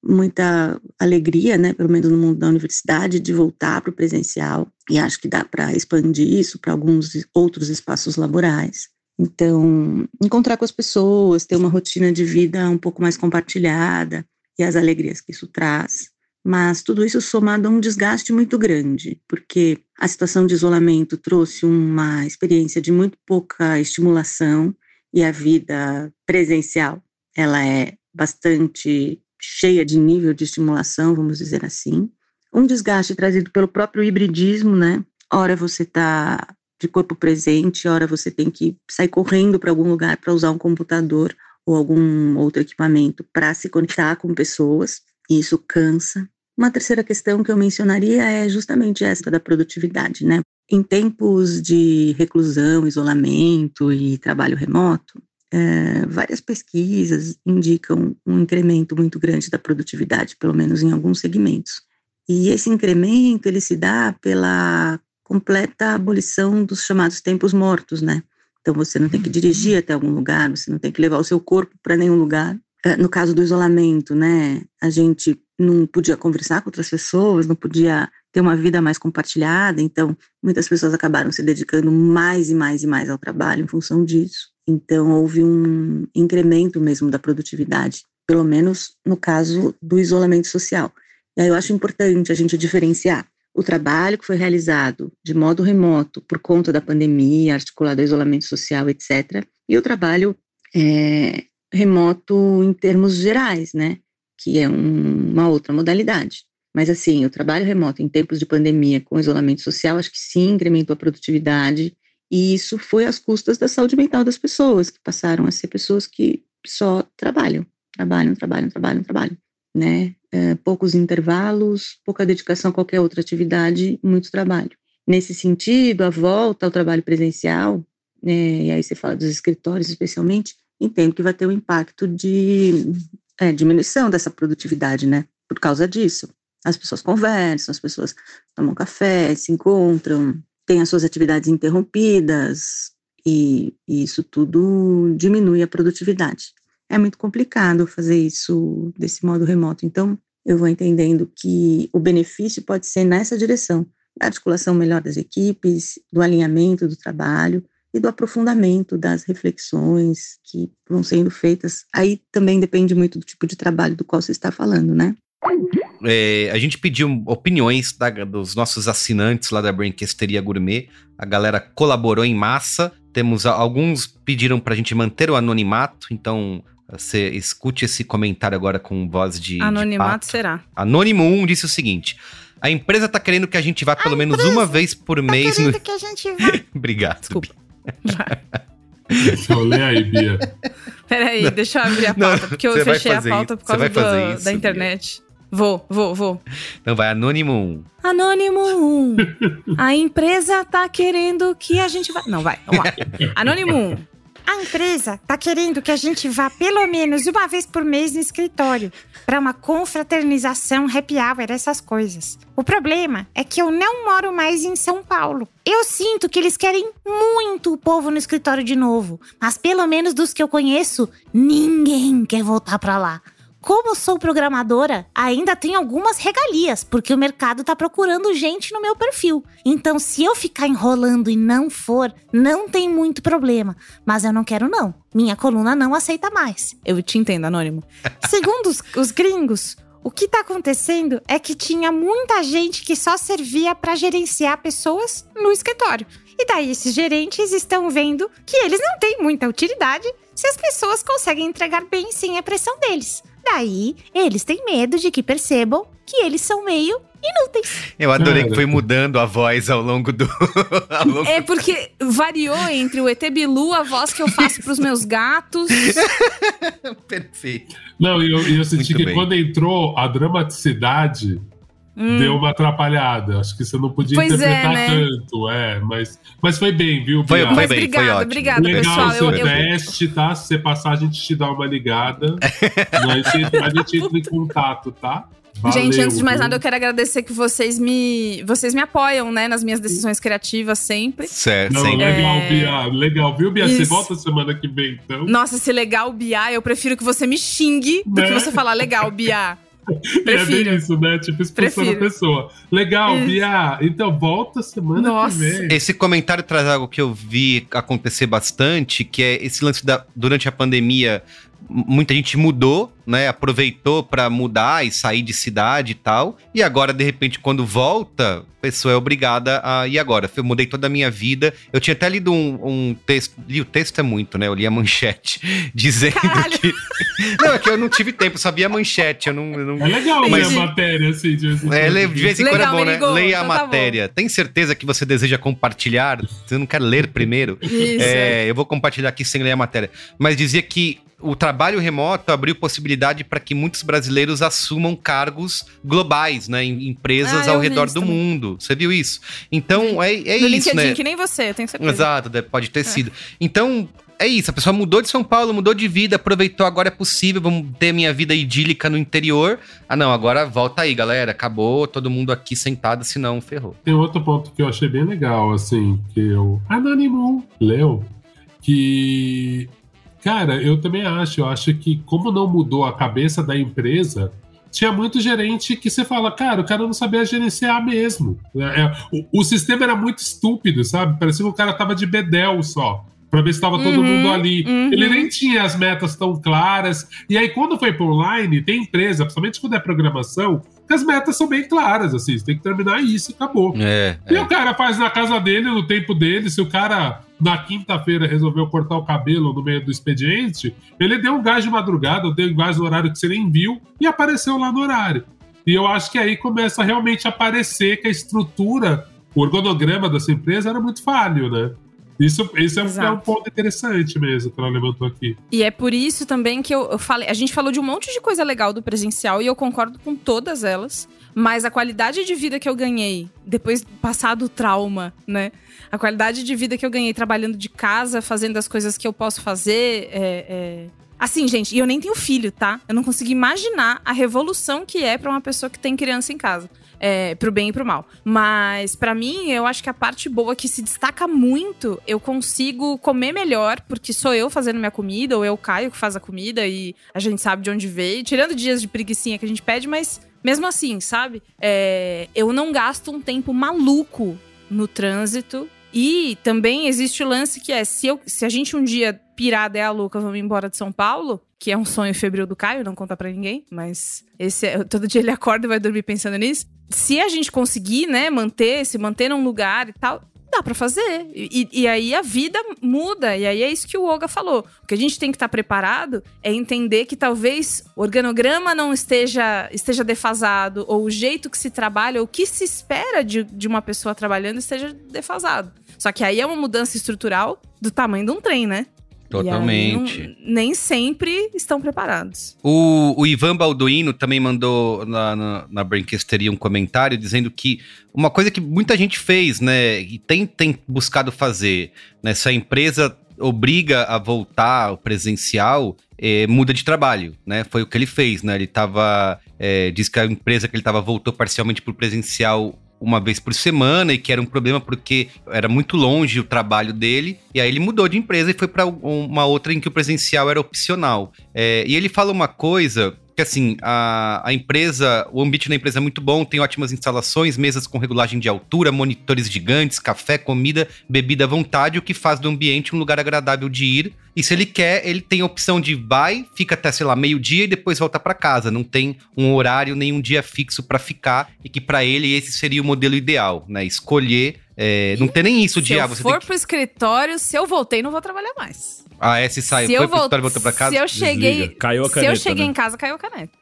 muita alegria, né, pelo menos no mundo da universidade, de voltar para o presencial, e acho que dá para expandir isso para alguns outros espaços laborais. Então, encontrar com as pessoas, ter uma rotina de vida um pouco mais compartilhada e as alegrias que isso traz mas tudo isso somado a um desgaste muito grande, porque a situação de isolamento trouxe uma experiência de muito pouca estimulação e a vida presencial, ela é bastante cheia de nível de estimulação, vamos dizer assim. Um desgaste trazido pelo próprio hibridismo, né? Ora você está de corpo presente, hora você tem que sair correndo para algum lugar para usar um computador ou algum outro equipamento para se conectar com pessoas, e isso cansa. Uma terceira questão que eu mencionaria é justamente essa da produtividade, né? Em tempos de reclusão, isolamento e trabalho remoto, é, várias pesquisas indicam um incremento muito grande da produtividade, pelo menos em alguns segmentos. E esse incremento ele se dá pela completa abolição dos chamados tempos mortos, né? Então você não tem que dirigir até algum lugar, você não tem que levar o seu corpo para nenhum lugar. É, no caso do isolamento, né, a gente não podia conversar com outras pessoas, não podia ter uma vida mais compartilhada, então muitas pessoas acabaram se dedicando mais e mais e mais ao trabalho em função disso. Então, houve um incremento mesmo da produtividade, pelo menos no caso do isolamento social. E aí eu acho importante a gente diferenciar o trabalho que foi realizado de modo remoto por conta da pandemia, articulado ao isolamento social, etc., e o trabalho é, remoto em termos gerais, né? Que é um, uma outra modalidade. Mas, assim, o trabalho remoto em tempos de pandemia com isolamento social, acho que sim, incrementou a produtividade e isso foi às custas da saúde mental das pessoas, que passaram a ser pessoas que só trabalham, trabalham, trabalham, trabalham, trabalham, né? É, poucos intervalos, pouca dedicação a qualquer outra atividade, muito trabalho. Nesse sentido, a volta ao trabalho presencial, né, e aí você fala dos escritórios especialmente, entendo que vai ter um impacto de é, diminuição dessa produtividade, né? Por causa disso. As pessoas conversam, as pessoas tomam café, se encontram, tem as suas atividades interrompidas, e, e isso tudo diminui a produtividade. É muito complicado fazer isso desse modo remoto, então eu vou entendendo que o benefício pode ser nessa direção, da articulação melhor das equipes, do alinhamento do trabalho e do aprofundamento das reflexões que vão sendo feitas. Aí também depende muito do tipo de trabalho do qual você está falando, né? É, a gente pediu opiniões da, dos nossos assinantes lá da Braincasteria Gourmet. A galera colaborou em massa. Temos alguns pediram para a gente manter o anonimato, então você escute esse comentário agora com voz de. Anonimato de será. Anônimo 1 disse o seguinte: a empresa está querendo que a gente vá pelo a menos uma vez por tá mês. Querendo no... que a gente vá. Obrigado. Desculpa. Então, lê aí, Bia. Peraí, deixa eu abrir a pauta, não, porque eu fechei a pauta por causa do, isso, da internet. Bia. Vou, vou, vou. Então vai, Anônimo 1. Anônimo 1. A empresa tá querendo que a gente vá. Não, vai, vamos lá. Anônimo 1. A empresa tá querendo que a gente vá pelo menos uma vez por mês no escritório para uma confraternização, happy hour, essas coisas. O problema é que eu não moro mais em São Paulo. Eu sinto que eles querem muito o povo no escritório de novo, mas pelo menos dos que eu conheço, ninguém quer voltar para lá como sou programadora, ainda tenho algumas regalias, porque o mercado tá procurando gente no meu perfil. Então, se eu ficar enrolando e não for, não tem muito problema. Mas eu não quero, não. Minha coluna não aceita mais. Eu te entendo, Anônimo. Segundo os, os gringos, o que está acontecendo é que tinha muita gente que só servia para gerenciar pessoas no escritório. E daí esses gerentes estão vendo que eles não têm muita utilidade se as pessoas conseguem entregar bem sem a pressão deles. Daí, eles têm medo de que percebam que eles são meio inúteis. Eu adorei que foi mudando a voz ao longo do. ao longo é porque variou entre o ET Bilu, a voz que eu faço pros meus gatos. Perfeito. Não, e eu, eu senti Muito que bem. quando entrou a dramaticidade Hum. Deu uma atrapalhada. Acho que você não podia pois é, interpretar é, né? tanto, é. Mas, mas foi bem, viu? Foi, foi mas bem, obrigado, foi obrigado, Legal pessoal. o seu eu, teste, eu... tá? Se você passar, a gente te dá uma ligada. a, gente, a gente entra em contato, tá? Valeu, gente, antes de mais nada, eu quero agradecer que vocês me, vocês me apoiam, né, nas minhas decisões criativas sempre. Certo, Não, sempre. Legal, é... Bia. Legal, viu, Bia? Isso. Você volta semana que vem, então. Nossa, se legal, Bia, eu prefiro que você me xingue do que né? você falar legal, Bia. Prefiro. É bem isso, né? Tipo, expulsando a pessoa. Legal, isso. Bia. Então volta semana Nossa. que vem. Esse comentário traz algo que eu vi acontecer bastante, que é esse lance da durante a pandemia muita gente mudou, né? Aproveitou para mudar e sair de cidade e tal. E agora, de repente, quando volta, a pessoa é obrigada a. E agora? Eu mudei toda a minha vida. Eu tinha até lido um, um texto. Li o texto é muito, né? Eu li a manchete dizendo Caralho. que. Não, é que eu não tive tempo, só vi a manchete. Eu não. eu não... É legal ler a matéria, assim, de vez em É, quando. le- de vez em quando é Legal, bom, né? Merigo, Leia a então tá bom. matéria. Tem certeza que você deseja compartilhar? Você não quer ler primeiro? Isso. É, eu vou compartilhar aqui sem ler a matéria. Mas dizia que o trabalho remoto abriu possibilidade para que muitos brasileiros assumam cargos globais, né? Em empresas Ah, ao eu redor do também. mundo. Você viu isso? Então, é, é no isso, LinkedIn, né? que nem você, eu tenho certeza. Exato, pode ter sido. Então, é isso. A pessoa mudou de São Paulo, mudou de vida, aproveitou, agora é possível, vamos ter minha vida idílica no interior. Ah, não, agora volta aí, galera. Acabou, todo mundo aqui sentado, senão ferrou. Tem outro ponto que eu achei bem legal, assim, que o Anônimo leu, que, cara, eu também acho, eu acho que como não mudou a cabeça da empresa, tinha muito gerente que você fala, cara, o cara não sabia gerenciar mesmo. É, é, o, o sistema era muito estúpido, sabe? Parecia que o cara tava de bedel só. Pra ver se tava todo Uhum, mundo ali. uhum. Ele nem tinha as metas tão claras. E aí, quando foi pro online, tem empresa, principalmente quando é programação, que as metas são bem claras, assim. Você tem que terminar isso e acabou. É. E o cara faz na casa dele, no tempo dele. Se o cara, na quinta-feira, resolveu cortar o cabelo no meio do expediente, ele deu um gás de madrugada, deu um gás no horário que você nem viu e apareceu lá no horário. E eu acho que aí começa realmente a aparecer que a estrutura, o organograma dessa empresa era muito falho, né? Isso, isso é, um- é um ponto interessante mesmo que ela levantou aqui. E é por isso também que eu, eu falei. A gente falou de um monte de coisa legal do presencial e eu concordo com todas elas. Mas a qualidade de vida que eu ganhei, depois passado o trauma, né? A qualidade de vida que eu ganhei trabalhando de casa, fazendo as coisas que eu posso fazer. é- é- Assim, gente, e eu nem tenho filho, tá? Eu não consigo imaginar a revolução que é pra uma pessoa que tem criança em casa. É, pro bem e pro mal. Mas pra mim, eu acho que a parte boa que se destaca muito, eu consigo comer melhor, porque sou eu fazendo minha comida, ou eu Caio que faz a comida e a gente sabe de onde veio. Tirando dias de preguiçinha que a gente pede, mas mesmo assim, sabe? É, eu não gasto um tempo maluco no trânsito. E também existe o lance que é: se, eu, se a gente um dia pirar der a louca, vamos embora de São Paulo, que é um sonho febril do Caio, não conta pra ninguém, mas esse é- todo dia ele acorda e vai dormir pensando nisso. Se a gente conseguir, né, manter, se manter num lugar e tal, dá pra fazer. E, e aí a vida muda, e aí é isso que o Olga falou. O que a gente tem que estar preparado é entender que talvez o organograma não esteja, esteja defasado, ou o jeito que se trabalha, ou o que se espera de, de uma pessoa trabalhando esteja defasado. Só que aí é uma mudança estrutural do tamanho de um trem, né? Totalmente. não- nem sempre estão preparados. O, o Ivan Balduino também mandou na, na, na Braincasteria um comentário dizendo que uma coisa que muita gente fez, né, e tem, tem buscado fazer, né, se a empresa obriga a voltar ao presencial, eh, muda de trabalho, né, foi o que ele fez, né, ele tava, eh, diz que a empresa que ele tava voltou parcialmente pro presencial uma vez por semana e que era um problema porque era muito longe o trabalho dele. E aí ele mudou de empresa e foi para uma outra em que o presencial era opcional. É, e ele fala uma coisa que assim, a, a empresa, o ambiente da empresa é muito bom, tem ótimas instalações, mesas com regulagem de altura, monitores gigantes, café, comida, bebida à vontade, o que faz do ambiente um lugar agradável de ir. E se ele quer, ele tem a opção de vai, fica até, sei lá, meio-dia e depois volta para casa. Não tem um horário nem um dia fixo para ficar e que para ele esse seria o modelo ideal, né? Escolher, é, não tem nem isso de se ah, eu for que... pro escritório, se eu voltei, não vou trabalhar mais. Ah, esse sai, se foi eu pro e voltou pra casa? Se eu cheguei, Desliga. Caiu a se caneta, eu cheguei né? em casa, caiu a caneta.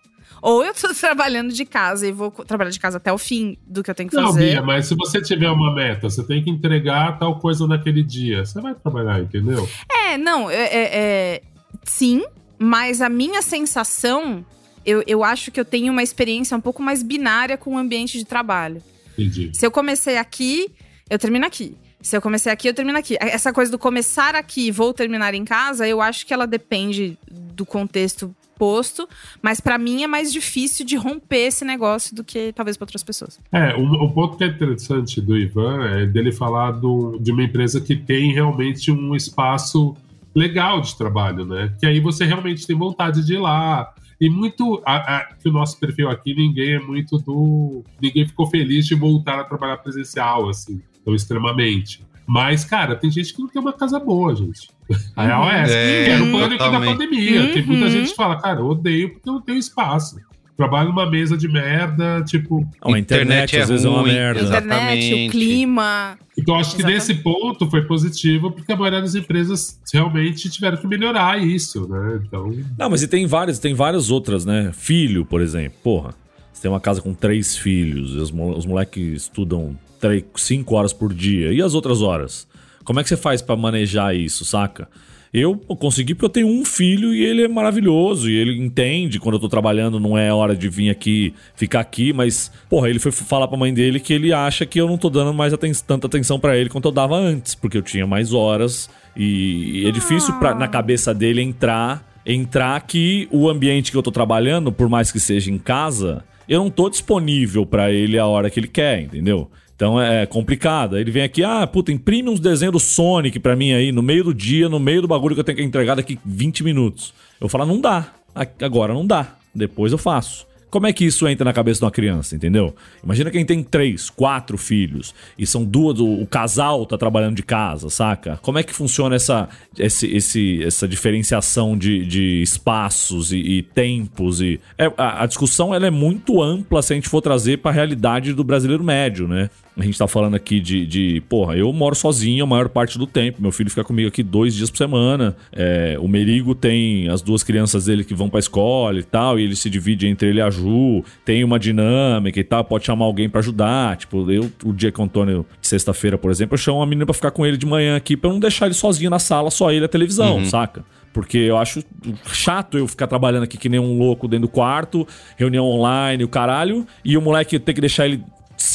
Ou eu tô trabalhando de casa e vou trabalhar de casa até o fim do que eu tenho que Não, fazer. Bia, mas se você tiver uma meta, você tem que entregar tal coisa naquele dia. Você vai trabalhar, entendeu? É, não, é, é- é- sim, mas a minha sensação, eu, eu acho que eu tenho uma experiência um pouco mais binária com o ambiente de trabalho. Entendi. Se eu comecei aqui, eu termino aqui. Se eu comecei aqui, eu termino aqui. Essa coisa do começar aqui e vou terminar em casa, eu acho que ela depende do contexto posto, mas pra mim é mais difícil de romper esse negócio do que talvez pra outras pessoas. É, um, um ponto que é interessante do Ivan é dele falar do, de uma empresa que tem realmente um espaço legal de trabalho, né? Que aí você realmente tem vontade de ir lá. E muito. A, a- que o nosso perfil aqui, ninguém é muito do. Ninguém ficou feliz de voltar a trabalhar presencial, assim, tão extremamente. Mas, cara, tem gente que não tem uma casa boa, gente. A real é essa. É, que era o pânico da pandemia. Tem muita Uhum. gente que fala, cara, eu odeio porque eu não tenho espaço. Trabalho numa mesa de merda, tipo. Não, a internet, Internet é às vezes é uma merda. exato. Internet, o Exatamente. clima. Então, acho que Exatamente. nesse ponto foi positivo, porque a maioria das empresas realmente tiveram que melhorar isso, né? Então. Não, mas e tem várias, tem várias outras, né? Filho, por exemplo. Porra, você tem uma casa com três filhos, os moleques estudam três, cinco horas por dia. E as outras horas? Como é que você faz pra manejar isso, saca? Eu consegui porque eu tenho um filho e ele é maravilhoso. E ele entende quando eu tô trabalhando, não é hora de vir aqui, ficar aqui, mas, porra, ele foi falar pra mãe dele que ele acha que eu não tô dando mais aten- tanta atenção pra ele quanto eu dava antes, porque eu tinha mais horas. E, e é difícil pra, na cabeça dele entrar entrar que o ambiente que eu tô trabalhando, por mais que seja em casa, eu não tô disponível pra ele a hora que ele quer, entendeu? Então é complicado. Aí Ele vem aqui, ah, puta, imprime uns desenhos do Sonic pra mim aí, no meio do dia, no meio do bagulho que eu tenho que entregar daqui 20 minutos. Eu falo, não dá. A- Agora não dá. Depois eu faço. Como é que isso entra na cabeça de uma criança, entendeu? Imagina quem tem três, quatro filhos e são duas, o, o casal tá trabalhando de casa, saca? Como é que funciona essa, esse, esse- essa diferenciação de, de espaços e, e tempos? E é, a, a discussão ela é muito ampla se a gente for trazer pra realidade do brasileiro médio, né? A gente tá falando aqui de, de, porra, eu moro sozinho a maior parte do tempo. Meu filho fica comigo aqui dois dias por semana. É, o Merigo tem as duas crianças dele que vão pra escola e tal, e ele se divide entre ele e a Ju. Tem uma dinâmica e tal, pode chamar alguém pra ajudar. Tipo, eu, o dia que o Antônio, sexta-feira, por exemplo, eu chamo uma menina pra ficar com ele de manhã aqui, pra eu não deixar ele sozinho na sala, só ele e a televisão, saca? Porque eu acho chato eu ficar trabalhando aqui que nem um louco dentro do quarto, reunião online, o caralho, e o moleque ter que deixar ele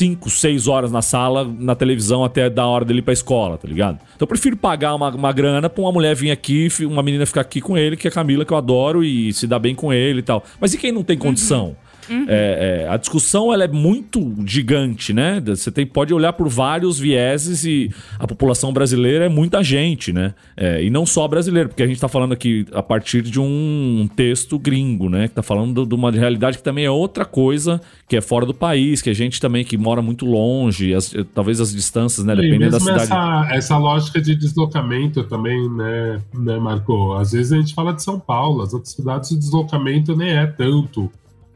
5, 6 horas na sala, na televisão, até da hora dele ir pra escola, tá ligado? Então eu prefiro pagar uma, uma grana pra uma mulher vir aqui, uma menina ficar aqui com ele, que é a Camila, que eu adoro, e se dá bem com ele e tal. Mas e quem não tem condição? É, é, a discussão ela é muito gigante, né? Você tem, pode olhar por vários vieses e a população brasileira é muita gente, né? É, e não só brasileiro, porque a gente tá falando aqui a partir de um texto gringo, né? Que tá falando de uma realidade que também é outra coisa, que é fora do país, que é gente também que mora muito longe, as- talvez as distâncias, né? Dependendo da cidade. essa, essa lógica de deslocamento também, né, né, Marco? Às vezes a gente fala de São Paulo, as outras cidades o deslocamento nem é tanto.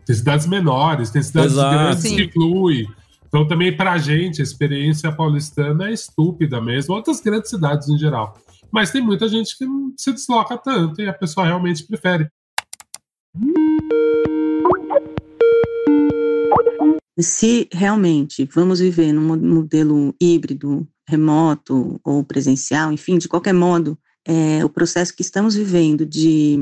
Tem cidades menores, tem cidades Exato. grandes Sim. que flui. Então também pra gente a experiência paulistana é estúpida mesmo, outras grandes cidades em geral. Mas tem muita gente que não se desloca tanto e a pessoa realmente prefere. Se realmente vamos viver num mo- modelo híbrido, remoto ou presencial, enfim, de qualquer modo, é, o processo que estamos vivendo de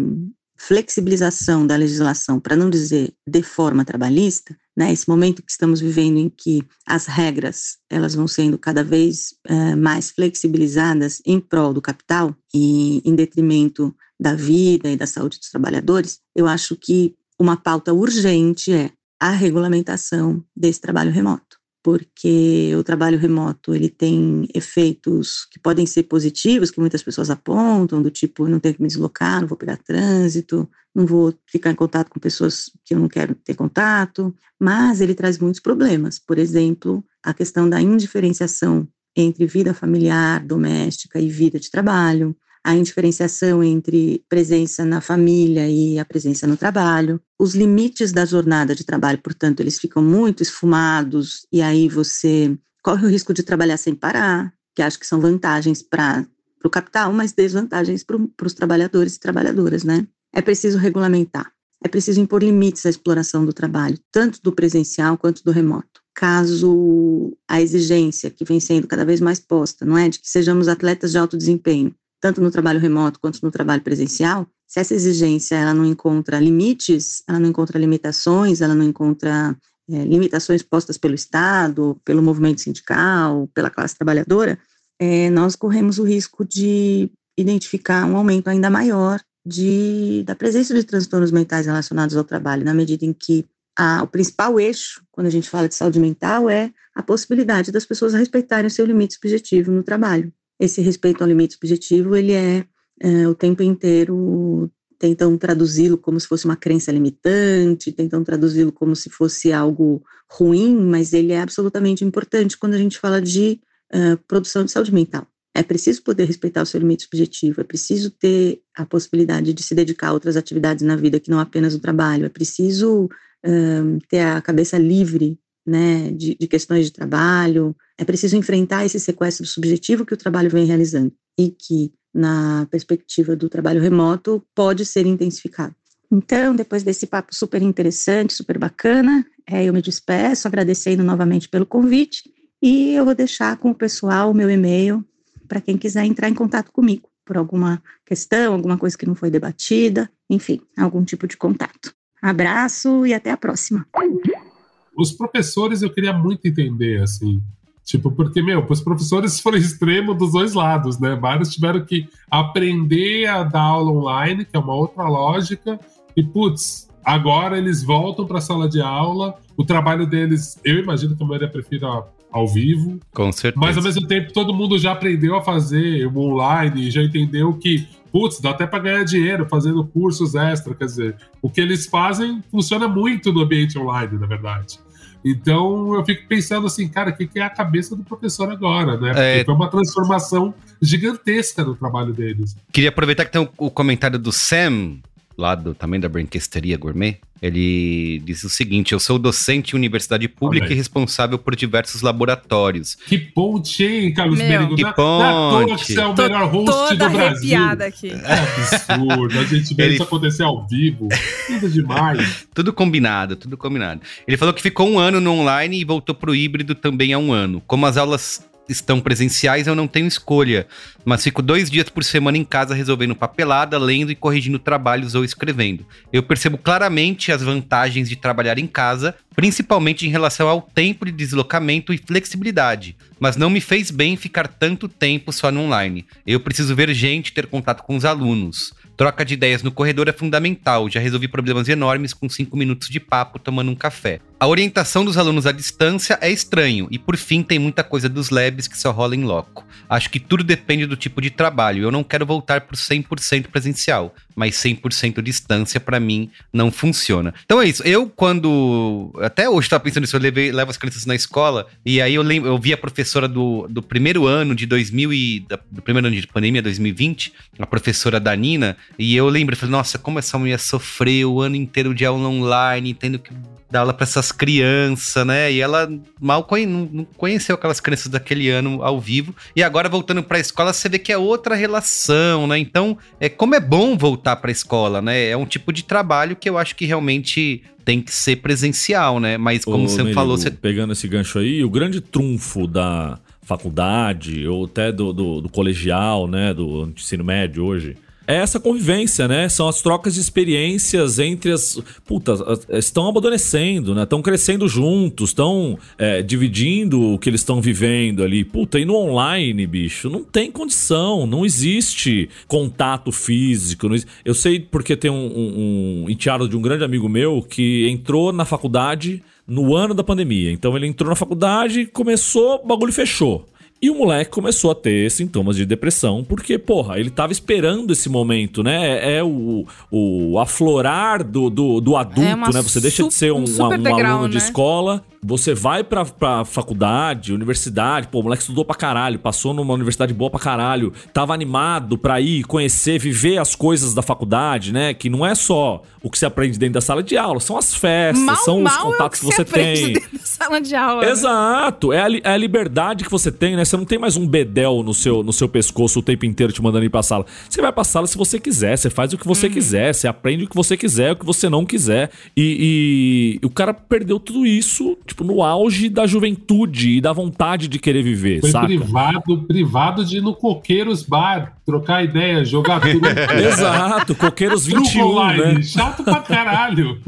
flexibilização da legislação, para não dizer de forma trabalhista, né, esse momento que estamos vivendo em que as regras elas vão sendo cada vez eh, mais flexibilizadas em prol do capital e em detrimento da vida e da saúde dos trabalhadores, eu acho que uma pauta urgente é a regulamentação desse trabalho remoto, porque o trabalho remoto ele tem efeitos que podem ser positivos, que muitas pessoas apontam, do tipo, não tenho que me deslocar, não vou pegar trânsito, não vou ficar em contato com pessoas que eu não quero ter contato, mas ele traz muitos problemas, por exemplo, a questão da indiferenciação entre vida familiar, doméstica e vida de trabalho, a indiferenciação entre presença na família e a presença no trabalho, os limites da jornada de trabalho, portanto, eles ficam muito esfumados e aí você corre o risco de trabalhar sem parar, que acho que são vantagens para o capital, mas desvantagens para os trabalhadores e trabalhadoras, né? É preciso regulamentar, é preciso impor limites à exploração do trabalho, tanto do presencial quanto do remoto. Caso a exigência que vem sendo cada vez mais posta, não é, de que sejamos atletas de alto desempenho, tanto no trabalho remoto quanto no trabalho presencial, se essa exigência ela não encontra limites, ela não encontra limitações, ela não encontra é, limitações postas pelo Estado, pelo movimento sindical, pela classe trabalhadora, é, nós corremos o risco de identificar um aumento ainda maior de, da presença de transtornos mentais relacionados ao trabalho, na medida em que a, o principal eixo, quando a gente fala de saúde mental, é a possibilidade das pessoas respeitarem o seu limite subjetivo no trabalho. Esse respeito ao limite subjetivo, ele é, é o tempo inteiro tentam traduzi-lo como se fosse uma crença limitante, tentam traduzi-lo como se fosse algo ruim, mas ele é absolutamente importante quando a gente fala de uh, produção de saúde mental. É preciso poder respeitar o seu limite subjetivo, é preciso ter a possibilidade de se dedicar a outras atividades na vida que não apenas o trabalho, é preciso um, ter a cabeça livre né, de, de questões de trabalho, é preciso enfrentar esse sequestro subjetivo que o trabalho vem realizando e que, na perspectiva do trabalho remoto, pode ser intensificado. Então, depois desse papo super interessante, super bacana, é, eu me despeço, agradecendo novamente pelo convite, e eu vou deixar com o pessoal o meu e-mail para quem quiser entrar em contato comigo por alguma questão, alguma coisa que não foi debatida, enfim, algum tipo de contato. Abraço e até a próxima. Os professores eu queria muito entender, assim. Tipo, porque, meu, os professores foram extremo dos dois lados, né? Vários tiveram que aprender a dar aula online, que é uma outra lógica, e, putz, agora eles voltam para a sala de aula. O trabalho deles, eu imagino que a maioria prefira ao vivo. Com certeza. Mas ao mesmo tempo todo mundo já aprendeu a fazer o online, já entendeu que, putz, dá até para ganhar dinheiro fazendo cursos extra, quer dizer, o que eles fazem funciona muito no ambiente online, na verdade. Então eu fico pensando assim, cara, o que, que é a cabeça do professor agora, né? Porque É. foi uma transformação gigantesca no trabalho deles. Queria aproveitar que tem o, o comentário do Sam, lá do, também da Brinquesteria Gourmet. Ele diz o seguinte: Eu sou docente em universidade pública e responsável por diversos laboratórios. Que ponte, hein, Carlos Meu, Merigo? que Não é- é ponte. que você é o Tô melhor host toda do Brasil. aqui. É absurdo. A gente vê Ele- isso acontecer ao vivo. Lindo demais. Tudo combinado, tudo combinado. Ele falou que ficou um ano no online e voltou pro híbrido também há um ano. Como as aulas estão presenciais, eu não tenho escolha, mas fico dois dias por semana em casa resolvendo papelada, lendo e corrigindo trabalhos ou escrevendo. Eu percebo claramente as vantagens de trabalhar em casa, principalmente em relação ao tempo de deslocamento e flexibilidade, mas não me fez bem ficar tanto tempo só no online. Eu preciso ver gente, ter contato com os alunos. Troca de ideias no corredor é fundamental. Já resolvi problemas enormes com cinco minutos de papo tomando um café. A orientação dos alunos à distância é estranho. E por fim, tem muita coisa dos labs que só rola em loco. Acho que tudo depende do tipo de trabalho. Eu não quero voltar pro 100% presencial, mas 100% distância pra mim não funciona. Então é isso. Eu quando até hoje tava pensando nisso, eu levei, levo as crianças na escola e aí eu lembro, eu vi a professora do, do primeiro ano de 2000 e do primeiro ano de pandemia 2020, a professora Danina, e eu lembro, eu falei, nossa, como essa mulher sofreu o ano inteiro de aula online, tendo que dar aula pra essas crianças, né? E ela mal conhe- não conheceu aquelas crianças daquele ano ao vivo. E agora voltando pra escola, você vê que é outra relação, né? Então, é como é bom voltar pra escola, né? É um tipo de trabalho que eu acho que realmente tem que ser presencial, né? Mas como Ô, você falou, você Pegando esse gancho aí, o grande trunfo da faculdade ou até do, do, do colegial, né, do ensino médio hoje, é essa convivência, né? São as trocas de experiências entre as. Puta, estão amadurecendo, né? Estão crescendo juntos, estão é, dividindo o que eles estão vivendo ali. Puta, e no online, bicho, não tem condição, não existe contato físico. não Eu sei porque tem um, um, um de um grande amigo meu que entrou na faculdade no ano da pandemia. Então ele entrou na faculdade, começou, o bagulho fechou. E o moleque começou a ter sintomas de depressão, porque, porra, ele tava esperando esse momento, né? É o, o aflorar do, do, do adulto, É né? Você deixa de ser um, um um aluno de né? escola, você vai pra, pra faculdade, universidade, pô, o moleque estudou pra caralho, passou numa universidade boa pra caralho, tava animado pra ir, conhecer, viver as coisas da faculdade, né? Que não é só o que você aprende dentro da sala de aula, são as festas, Mal, são os mal é o contatos que que você tem. dentro da sala de aula. né? Exato, é a, li- é a liberdade que você tem, né? Você não tem mais um bedel no seu, no seu pescoço o tempo inteiro te mandando ir pra sala. Você vai pra sala se você quiser, você faz o que você quiser, você aprende o que você quiser, o que você não quiser. E, e o cara perdeu tudo isso, tipo, no auge da juventude e da vontade de querer viver, Foi saca? privado, privado de ir no Coqueiros Bar, trocar ideia, jogar truco. Exato, Coqueiros Truco 21, online, né? chato pra caralho.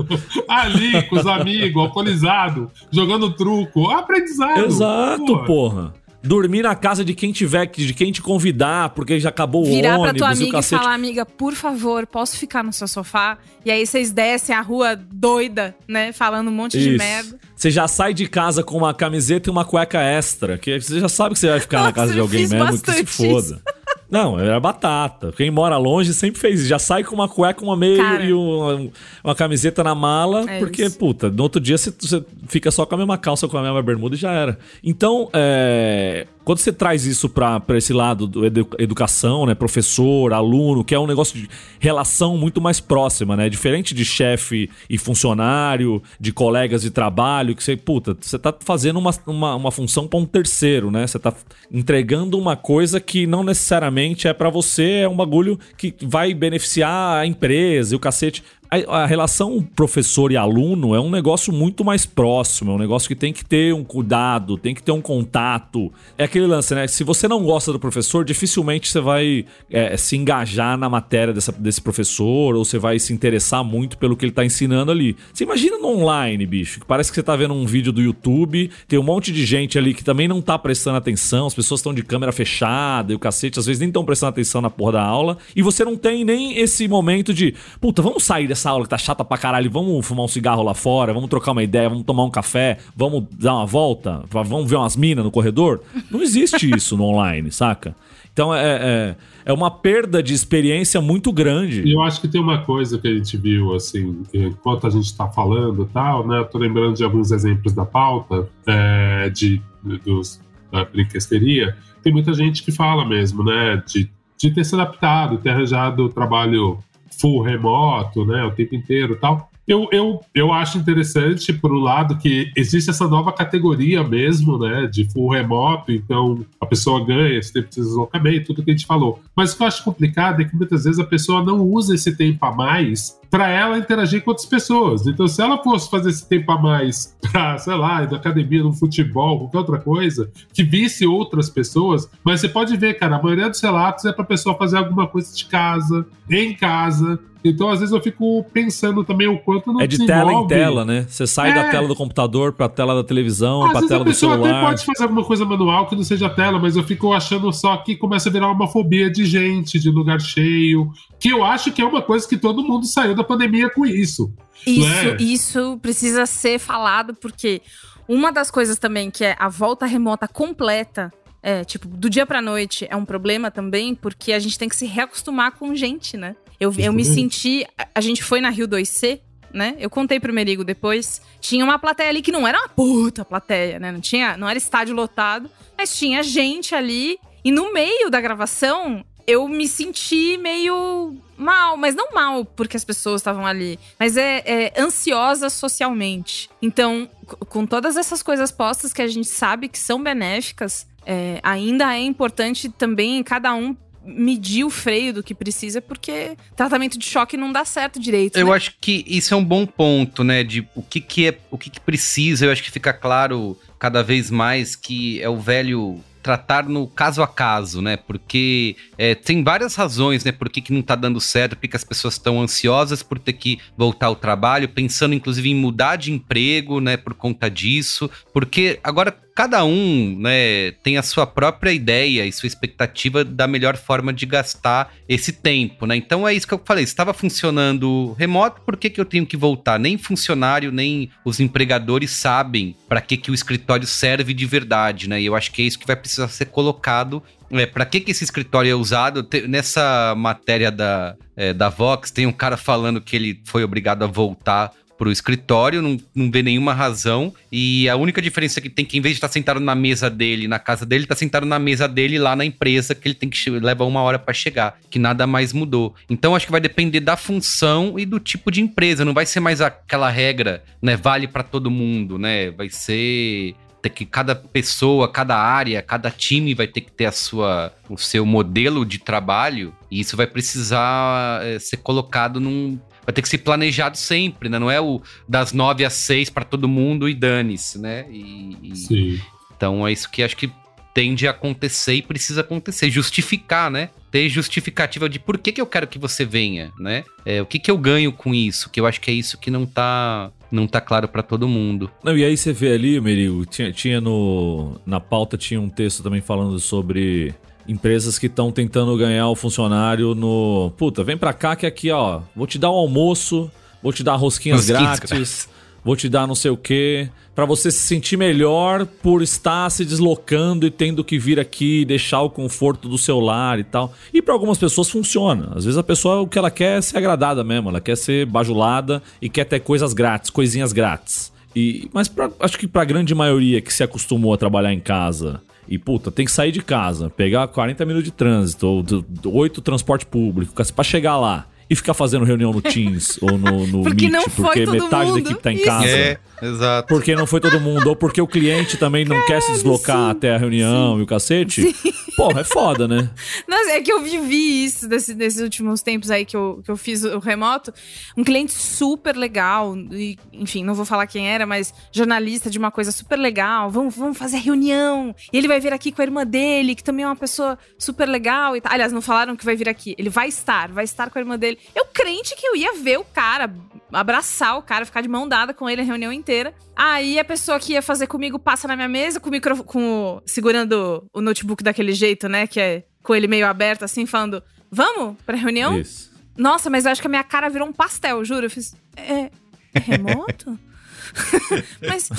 Ali, com os amigos, alcoolizado, jogando truco. Aprendizado. Exato, Pô. porra. Dormir na casa de quem tiver, de quem te convidar, porque já acabou o Virar ônibus pra tua e o amiga e falar, amiga, por favor, posso ficar no seu sofá? E aí vocês descem a rua doida, né? Falando um monte de Isso. merda. Você já sai de casa com uma camiseta e uma cueca extra, que você já sabe que você vai ficar na Nossa, casa de alguém mesmo, que se foda. Não, era batata. Quem mora longe sempre fez isso. Já sai com uma cueca, uma meia Cara. e uma, uma camiseta na mala, É porque, isso. puta, no outro dia você, você fica só com a mesma calça, com a mesma bermuda e já era. Então, é, Quando você traz isso pra esse lado do edu- educação, né? Professor, aluno, que é um negócio de relação muito mais próxima, né? Diferente de chefe e funcionário, de colegas de trabalho, que você, puta, você tá fazendo uma, uma, uma função pra um terceiro, né? Você tá entregando uma coisa que não necessariamente é pra você, é um bagulho que vai beneficiar a empresa e o cacete. A, a relação professor e aluno é um negócio muito mais próximo, é um negócio que tem que ter um cuidado, tem que ter um contato. É aquele lance, né? Se você não gosta do professor, dificilmente você vai é, se engajar na matéria dessa- desse professor ou você vai se interessar muito pelo que ele tá ensinando ali. Você imagina no online, bicho, que parece que você tá vendo um vídeo do YouTube, tem um monte de gente ali que também não tá prestando atenção, as pessoas estão de câmera fechada e o cacete, às vezes nem estão prestando atenção na porra da aula, e você não tem nem esse momento de, puta, vamos sair dessa aula que tá chata pra caralho, vamos fumar um cigarro lá fora, vamos trocar uma ideia, vamos tomar um café, vamos dar uma volta, vamos ver umas minas no corredor. Não existe isso no online, saca? Então é, é, é uma perda de experiência muito grande. Eu acho que tem uma coisa que a gente viu, assim, enquanto a gente está falando e tal, né? Eu tô lembrando de alguns exemplos da pauta, é, de, dos, da brinquesteria. Tem muita gente que fala mesmo, né? De, de ter se adaptado, ter arranjado trabalho full remoto, né? O tempo inteiro tal. Eu, eu, eu acho interessante, por um lado, que existe essa nova categoria mesmo, né, de full remoto, então a pessoa ganha esse tempo de deslocamento, tudo que a gente falou. Mas o que eu acho complicado é que muitas vezes a pessoa não usa esse tempo a mais para ela interagir com outras pessoas. Então, se ela fosse fazer esse tempo a mais para, sei lá, ir na academia, no futebol, qualquer outra coisa, que visse outras pessoas, mas você pode ver, cara, a maioria dos relatos é para pessoa fazer alguma coisa de casa, em casa. Então, às vezes, eu fico pensando também o quanto não É de tela em tela, né? Você sai da É. tela do computador pra tela da televisão, Às pra tela a do pessoa até celular. pode fazer alguma coisa manual que não seja tela, mas eu fico achando só que começa a virar uma fobia de gente, de lugar cheio, que eu acho que é uma coisa que todo mundo saiu da pandemia com isso. Isso, Né? isso precisa ser falado, porque uma das coisas também que é a volta remota completa, é, tipo, do dia pra noite, é um problema também, porque a gente tem que se reacostumar com gente, né? Eu, eu me senti. a- A gente foi na Rio 2C, né? Eu contei pro Merigo depois. Tinha uma plateia ali que não era uma puta plateia, né? Não, tinha, não era estádio lotado, mas tinha gente ali. E no meio da gravação, eu me senti meio mal, mas não mal porque as pessoas estavam ali, mas é, é ansiosa socialmente. Então, com todas essas coisas postas que a gente sabe que são benéficas, é, ainda é importante também cada um medir o freio do que precisa, porque tratamento de choque não dá certo direito. Eu né? acho que isso é um bom ponto, né? De o que, que é, o que, que precisa. Eu acho que fica claro cada vez mais que é o velho tratar no caso a caso, né? Porque é, tem várias razões, né? Por que, que não tá dando certo, porque as pessoas estão ansiosas por ter que voltar ao trabalho, pensando inclusive em mudar de emprego, né? Por conta disso. Porque agora cada um, né, tem a sua própria ideia e sua expectativa da melhor forma de gastar esse tempo, né? Então é isso que eu falei, estava funcionando remoto, por que, que eu tenho que voltar? Nem funcionário, nem os empregadores sabem para que, que o escritório serve de verdade, né? E eu acho que é isso que vai precisar ser colocado é, para que, que esse escritório é usado? Te- nessa matéria da, é, da Vox, tem um cara falando que ele foi obrigado a voltar pro escritório, não, não vê nenhuma razão. E a única diferença que tem que, em vez de estar sentado na mesa dele, na casa dele, tá sentado na mesa dele lá na empresa, que ele tem que leva uma hora para chegar, que nada mais mudou. Então acho que vai depender da função e do tipo de empresa. Não vai ser mais aquela regra, né? Vale para todo mundo, né? Vai ser que cada pessoa, cada área, cada time vai ter que ter a sua, o seu modelo de trabalho e isso vai precisar eh, ser colocado num vai ter que ser planejado sempre, né? Não é o das nove às seis para todo mundo e dane-se, né? E, e- Sim. então é isso que acho que tende a acontecer e precisa acontecer, justificar, né? Ter justificativa de por que, que eu quero que você venha, né? É, o que, que eu ganho com isso? Que eu acho que é isso que não tá não tá claro para todo mundo. Não, e aí você vê ali, Merigo, tinha, tinha no. Na pauta tinha um texto também falando sobre empresas que estão tentando ganhar o funcionário no. Puta, vem pra cá que aqui, ó, vou te dar um almoço, vou te dar rosquinhas Rosquinhas grátis, vou te dar não sei o quê, pra você se sentir melhor por estar se deslocando e tendo que vir aqui e deixar o conforto do seu lar e tal. E pra algumas pessoas funciona. Às vezes a pessoa o que ela quer é ser agradada mesmo, ela quer ser bajulada e quer ter coisas grátis, coisinhas grátis. E, mas pra- acho que pra grande maioria que se acostumou a trabalhar em casa E, puta, tem que sair de casa, pegar 40 minutos de trânsito, ou 8 transporte público, pra chegar lá e ficar fazendo reunião no Teams ou no, no Porque Meet, não foi porque todo metade mundo. da equipe tá em Isso. casa. É, exato. Porque não foi todo mundo, ou porque o cliente também não quer se deslocar até a reunião e o cacete. Porra, é foda, né? Nossa, é que eu vivi isso desse- desses últimos tempos aí que eu, que eu fiz o remoto. Um cliente super legal, e, enfim, não vou falar quem era, mas jornalista de uma coisa super legal. Vamos, vamos fazer reunião. E ele vai vir aqui com a irmã dele, que também é uma pessoa super legal e tal. Aliás, não falaram que vai vir aqui. Ele vai estar, vai estar com a irmã dele. Eu crente que eu ia ver o cara, abraçar o cara, ficar de mão dada com ele a reunião inteira. Aí a pessoa que ia fazer comigo passa na minha mesa com o micro, com o- segurando o notebook daquele jeito, né, que é com ele meio aberto assim, falando: "Vamos pra reunião?" Isso. Nossa, mas eu acho que a minha cara virou um pastel, juro. Eu fiz: "É, é remoto?" mas,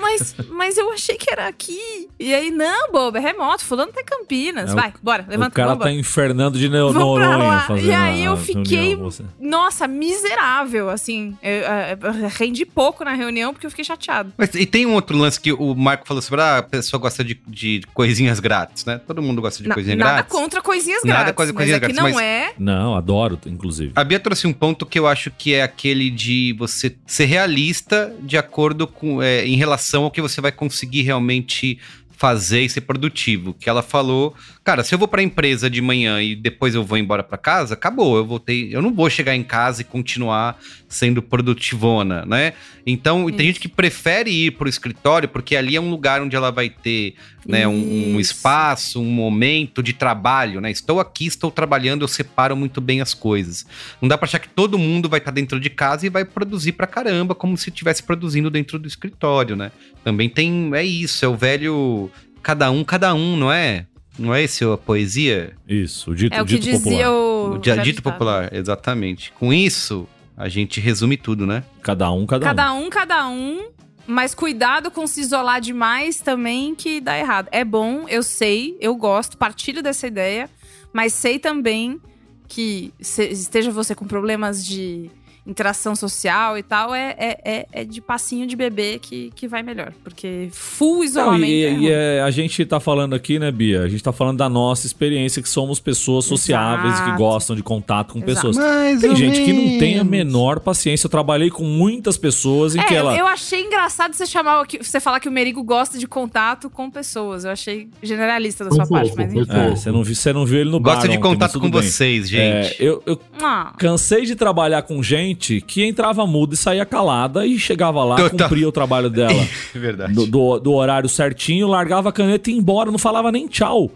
mas, mas eu achei que era aqui. E aí, não, boba, é remoto. Fulano tá em Campinas. É, o- Vai, bora, o levanta cara vamos tá infernando de pra Noronha fazendo E aí eu fiquei, reunião, nossa, miserável, assim. Eu, eu, eu rendi pouco na reunião porque eu fiquei chateado. Mas, e tem um outro lance que o Marco falou sobre ah, a pessoa gosta de, de coisinhas grátis, né? Todo mundo gosta de Na- coisinha nada grátis. contra coisinhas Nada grátis. contra mas coisinhas é que grátis, não mas- é. Não, adoro, inclusive. A Bia trouxe um ponto que eu acho que é aquele de você ser realista de acordo com. é, em relação ao que você vai conseguir realmente fazer e ser produtivo. Que ela falou, cara, se eu vou pra empresa de manhã e depois eu vou embora pra casa, acabou. Eu voltei. Eu não vou chegar em casa e continuar sendo produtivona, né? Então, tem Isso. gente que prefere ir pro escritório porque ali é um lugar onde ela vai ter né, um, um espaço, um momento de trabalho, né? Estou aqui, estou trabalhando, eu separo muito bem as coisas. Não dá pra achar que todo mundo vai estar dentro de casa e vai produzir pra caramba, como se estivesse produzindo dentro do escritório, né? Também tem. É isso, é o velho. Cada um, cada um, não é? Não é esse a poesia? Isso, o dito, É o que dito dizia popular. o. O dito ditado. popular, exatamente. Com isso, a gente resume tudo, né? Cada um, cada, um. Cada um, cada um. Mas cuidado com se isolar demais também, que dá errado. É bom, eu sei, eu gosto, partilho dessa ideia, mas sei também que esteja você com problemas de interação social e tal, é, é, é, é de passinho de bebê que, que vai melhor. Porque full Não, isolamento. e, é e é, a gente tá falando aqui, né, Bia? A gente tá falando da nossa experiência, que somos pessoas sociáveis e que Exato. gostam de contato com Exato. pessoas. Mais Tem gente que não tem a menos. menor paciência. Eu trabalhei com muitas pessoas em É, que ela. eu achei engraçado você chamar que- você falar que o Merigo gosta de contato com pessoas. Eu achei generalista da Foi sua parte, fofo, mas enfim. É, você não, vi- você não viu ele no bar Gosta de ontem, contato com bem. vocês, É, gente. eu, eu Ah. cansei de trabalhar com gente que entrava muda e saía calada e chegava lá, Total. cumpria o trabalho dela verdade. do, do, do horário certinho, largava a caneta e ia embora, não falava nem tchau.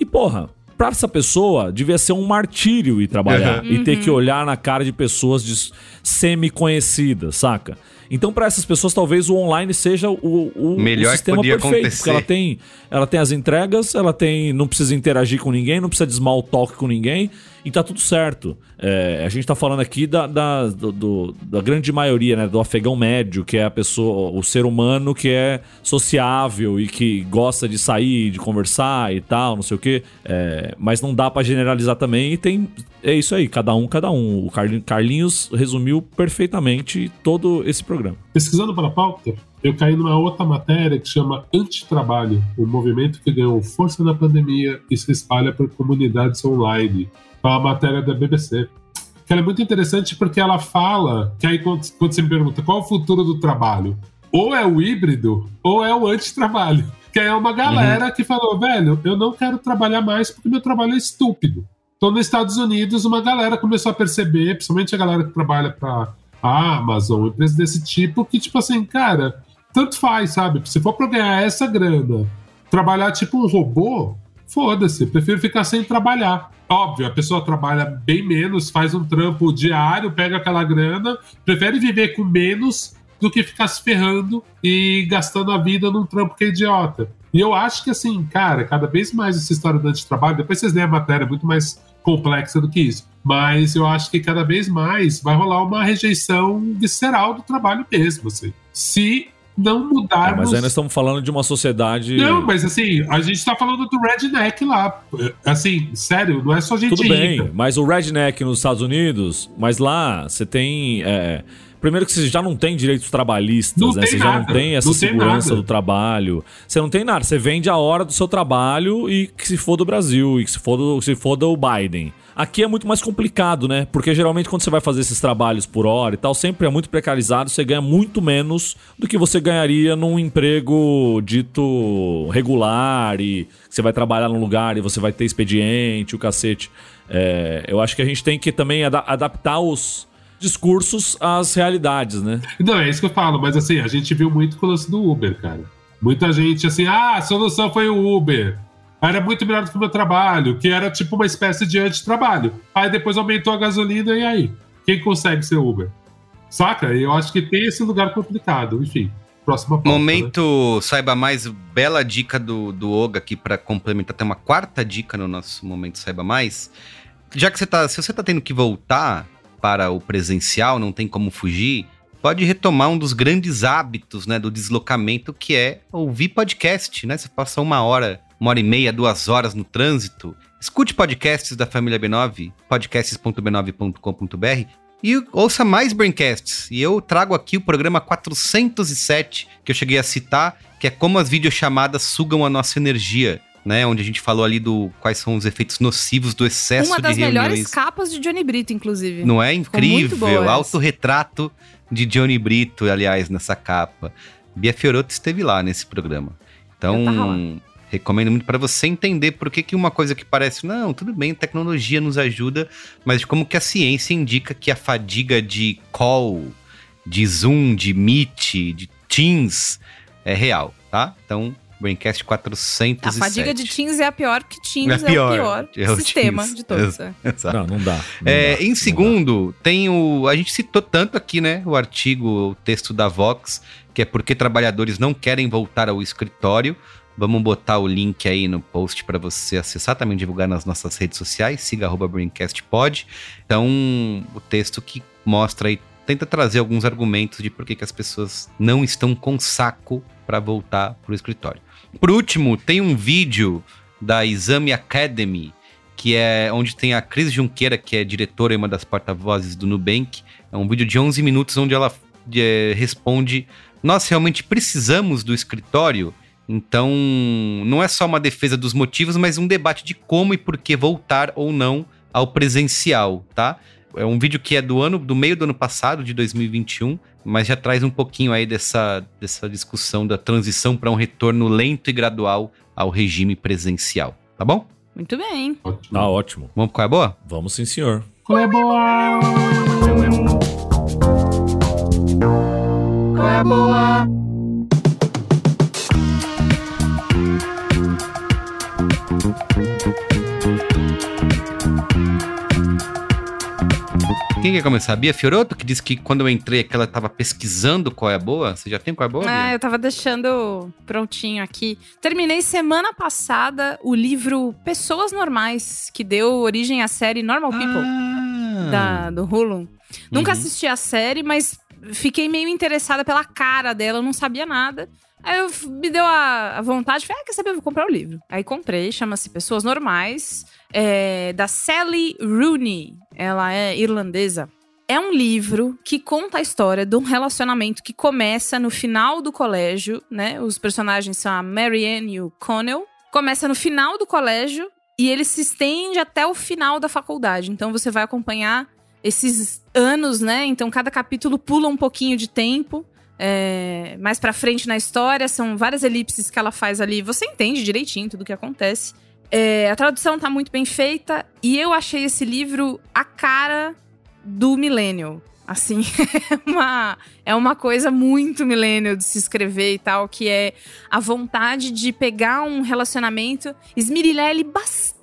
E porra, pra essa pessoa devia ser um martírio ir trabalhar e ter que olhar na cara de pessoas semi-conhecidas, saca? Então, pra essas pessoas, talvez o online seja o, o, Melhor o sistema podia perfeito. acontecer. Porque ela tem, ela tem as entregas, ela tem. não precisa interagir com ninguém, não precisa de small talk com ninguém, e tá tudo certo. É, a gente tá falando aqui da, da, do- da grande maioria, né? Do afegão médio, que é a pessoa, o ser humano que é sociável e que gosta de sair, de conversar e tal, não sei o quê. É, mas não dá pra generalizar também, e tem. É isso aí, cada um, cada um. O Carlin- Carlinhos resumiu perfeitamente todo esse programa. Pesquisando para a pauta, eu caí numa outra matéria que chama Antitrabalho, um movimento que ganhou força na pandemia e se espalha por comunidades online. É uma matéria da BBC. Que ela é muito interessante porque ela fala que aí quando, quando você me pergunta qual é o futuro do trabalho, ou é o híbrido ou é o antitrabalho. Que aí é uma galera que falou, velho, eu não quero trabalhar mais porque meu trabalho é estúpido. Então, nos Estados Unidos, uma galera começou a perceber, principalmente a galera que trabalha para a Amazon, empresas desse tipo, que, tipo assim, cara, tanto faz, sabe? Se for pra ganhar essa grana, trabalhar tipo um robô, foda-se, prefiro ficar sem trabalhar. Óbvio, a pessoa trabalha bem menos, faz um trampo diário, pega aquela grana, prefere viver com menos do que ficar se ferrando e gastando a vida num trampo que é idiota. E eu acho que, assim, cara, cada vez mais essa história do antitrabalho, depois vocês leem a matéria, é muito mais complexa do que isso. Mas eu acho que cada vez mais vai rolar uma rejeição visceral do trabalho mesmo, assim. Se não É, mudarmos. mas aí nós estamos falando de uma sociedade. Não, mas assim, a gente tá falando do redneck lá. Assim, sério, não é só gente Tudo bem, rica. mas o redneck nos Estados Unidos, mas lá você tem. é, primeiro que você já não tem direitos trabalhistas, né? tem Você já não nada, tem essa não tem segurança nada. do trabalho. Você não tem nada. Você vende a hora do seu trabalho e que se for do Brasil, e que se for do, se for do Biden. Aqui é muito mais complicado, né? Porque geralmente quando você vai fazer esses trabalhos por hora e tal, sempre é muito precarizado, você ganha muito menos do que você ganharia num emprego dito regular e você vai trabalhar num lugar e você vai ter expediente, o cacete. É, eu acho que a gente tem que também ada- adaptar os discursos às realidades, né? Não, é isso que eu falo, mas assim, a gente viu muito com o lance do Uber, cara. Muita gente assim, ah, a solução foi o Uber. Era muito melhor do que o meu trabalho, que era tipo uma espécie de antitrabalho. Aí depois aumentou a gasolina e aí? Quem consegue ser Uber? Saca? Eu acho que tem esse lugar complicado. Enfim, próxima pauta, né? Momento, saiba mais, bela dica do, do Oga aqui pra complementar. Tem uma quarta dica no nosso Momento Saiba Mais. Já que você tá, se você tá tendo que voltar para o presencial, não tem como fugir, pode retomar um dos grandes hábitos, né, do deslocamento, que é ouvir podcast, né? Você passa uma hora, uma hora e meia, duas horas no trânsito. Escute podcasts da família B9, podcasts.b9.com.br e ouça mais Braincasts. E eu trago aqui o programa 407, que eu cheguei a citar, que é como as videochamadas sugam a nossa energia, né? Onde a gente falou ali do quais são os efeitos nocivos do excesso Uma das de reuniões. melhores capas de Johnny Brito, inclusive. Não é incrível? Autorretrato de Johnny Brito, aliás, nessa capa. Bia Fiorotto esteve lá nesse programa. Então, recomendo muito para você entender por que, que uma coisa que parece, não, tudo bem, tecnologia nos ajuda, mas como que a ciência indica que a fadiga de call, de Zoom, de Meet, de Teams é real, tá? Então, Braincast 407. A fadiga de Teams é a pior, que Teams É é, pior, o pior é o sistema Teams. de todos. é. Exato. Não, não dá. não É, dá, em não segundo, tem o. A gente citou tanto aqui, né? O artigo, o texto da Vox, que é porque trabalhadores não querem voltar ao escritório. Vamos botar o link aí no post para você acessar, também divulgar nas nossas redes sociais, siga BrainCastPod. Então, o texto que mostra aí, tenta trazer alguns argumentos de por que, que as pessoas não estão com saco para voltar pro escritório. Por último, tem um vídeo da Exame Academy, que é onde tem a Cris Junqueira, que é diretora e uma das porta-vozes do Nubank. É um vídeo de 11 minutos onde ela eh, responde: Nós realmente precisamos do escritório? Então, não é só uma defesa dos motivos, mas um debate de como e por que voltar ou não ao presencial, tá? É um vídeo que é do ano, do meio do ano passado, de 2021, mas já traz um pouquinho aí dessa, dessa discussão da transição para um retorno lento e gradual ao regime presencial, tá bom? Muito bem. Ótimo. Tá ótimo. Vamos pro qual é boa? Vamos sim, senhor. Qual é boa? Qual é a boa? Quem quer começar? Bia Fioroto, que disse que quando eu entrei que ela tava pesquisando qual é a boa. Você já tem qual é a boa, Ah, Bia? eu tava deixando prontinho aqui. Terminei semana passada o livro Pessoas Normais, que deu origem à série Normal People, Ah. da, do Hulu. Nunca Uhum. assisti a série, mas fiquei meio interessada pela cara dela, eu não sabia nada. Aí eu, me deu a, a vontade, falei, ah, quer saber, eu vou comprar o livro. Aí comprei, chama-se Pessoas Normais, é, da Sally Rooney. Ela é irlandesa. É um livro que conta a história de um relacionamento que começa no final do colégio, né? Os personagens são a Marianne e o Connell. Começa no final do colégio e ele se estende até o final da faculdade. Então você vai acompanhar esses anos, né? Então cada capítulo pula um pouquinho de tempo. É, mais pra frente na história, são várias elipses que ela faz ali. Você entende direitinho tudo o que acontece. É, a tradução tá muito bem feita e eu achei esse livro a cara do millennial. Assim, é uma, é uma coisa muito millennial de se escrever e tal, que é a vontade de pegar um relacionamento, esmirilhar ele bastante,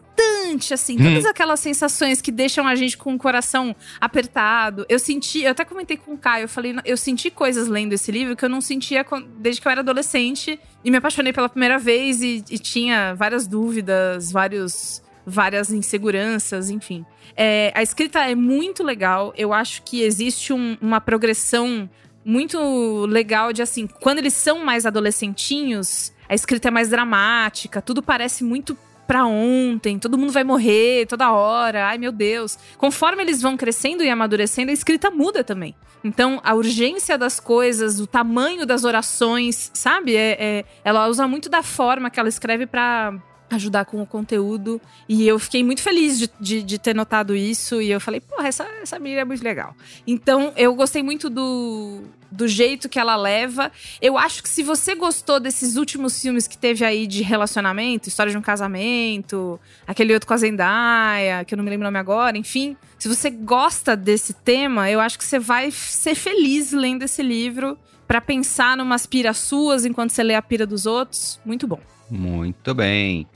assim, todas aquelas sensações que deixam a gente com o coração apertado. Eu senti, eu até comentei com o Caio, eu falei, eu senti coisas lendo esse livro que eu não sentia desde que eu era adolescente e me apaixonei pela primeira vez e, e tinha várias dúvidas, vários, várias inseguranças, enfim. É, a escrita é muito legal. Eu acho que existe um- uma progressão muito legal de assim, quando eles são mais adolescentinhos, a escrita é mais dramática, tudo parece muito pra ontem, todo mundo vai morrer toda hora, ai meu Deus. Conforme eles vão crescendo e amadurecendo, a escrita muda também. Então, a urgência das coisas, o tamanho das orações, sabe? É, é- ela usa muito da forma que ela escreve pra ajudar com o conteúdo. E eu fiquei muito feliz de, de, de ter notado isso. E eu falei, porra, essa, essa menina é muito legal. Então, eu gostei muito do, do jeito que ela leva. Eu acho que se você gostou desses últimos filmes que teve aí de relacionamento, História de um Casamento, aquele outro com a Zendaya, que eu não me lembro o nome agora, enfim. Se você gosta desse tema, eu acho que você vai ser feliz lendo esse livro pra pensar numas piras suas enquanto você lê a pira dos outros. Muito bom. Muito bem.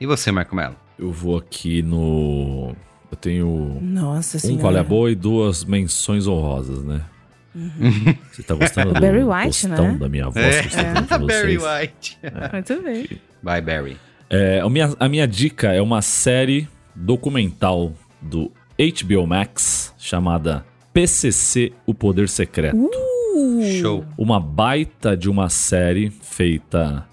E você, Marco Melo? Eu vou aqui no. Eu tenho Nossa um qual é a boa e duas menções honrosas, né? Você tá gostando do Barry White, né? da minha voz dando pra Barry vocês? White. Muito bem. Vai, Barry. É, a, minha, a minha dica é uma série documental do HBO Max chamada PCC O Poder Secreto. Show. Uma baita de uma série feita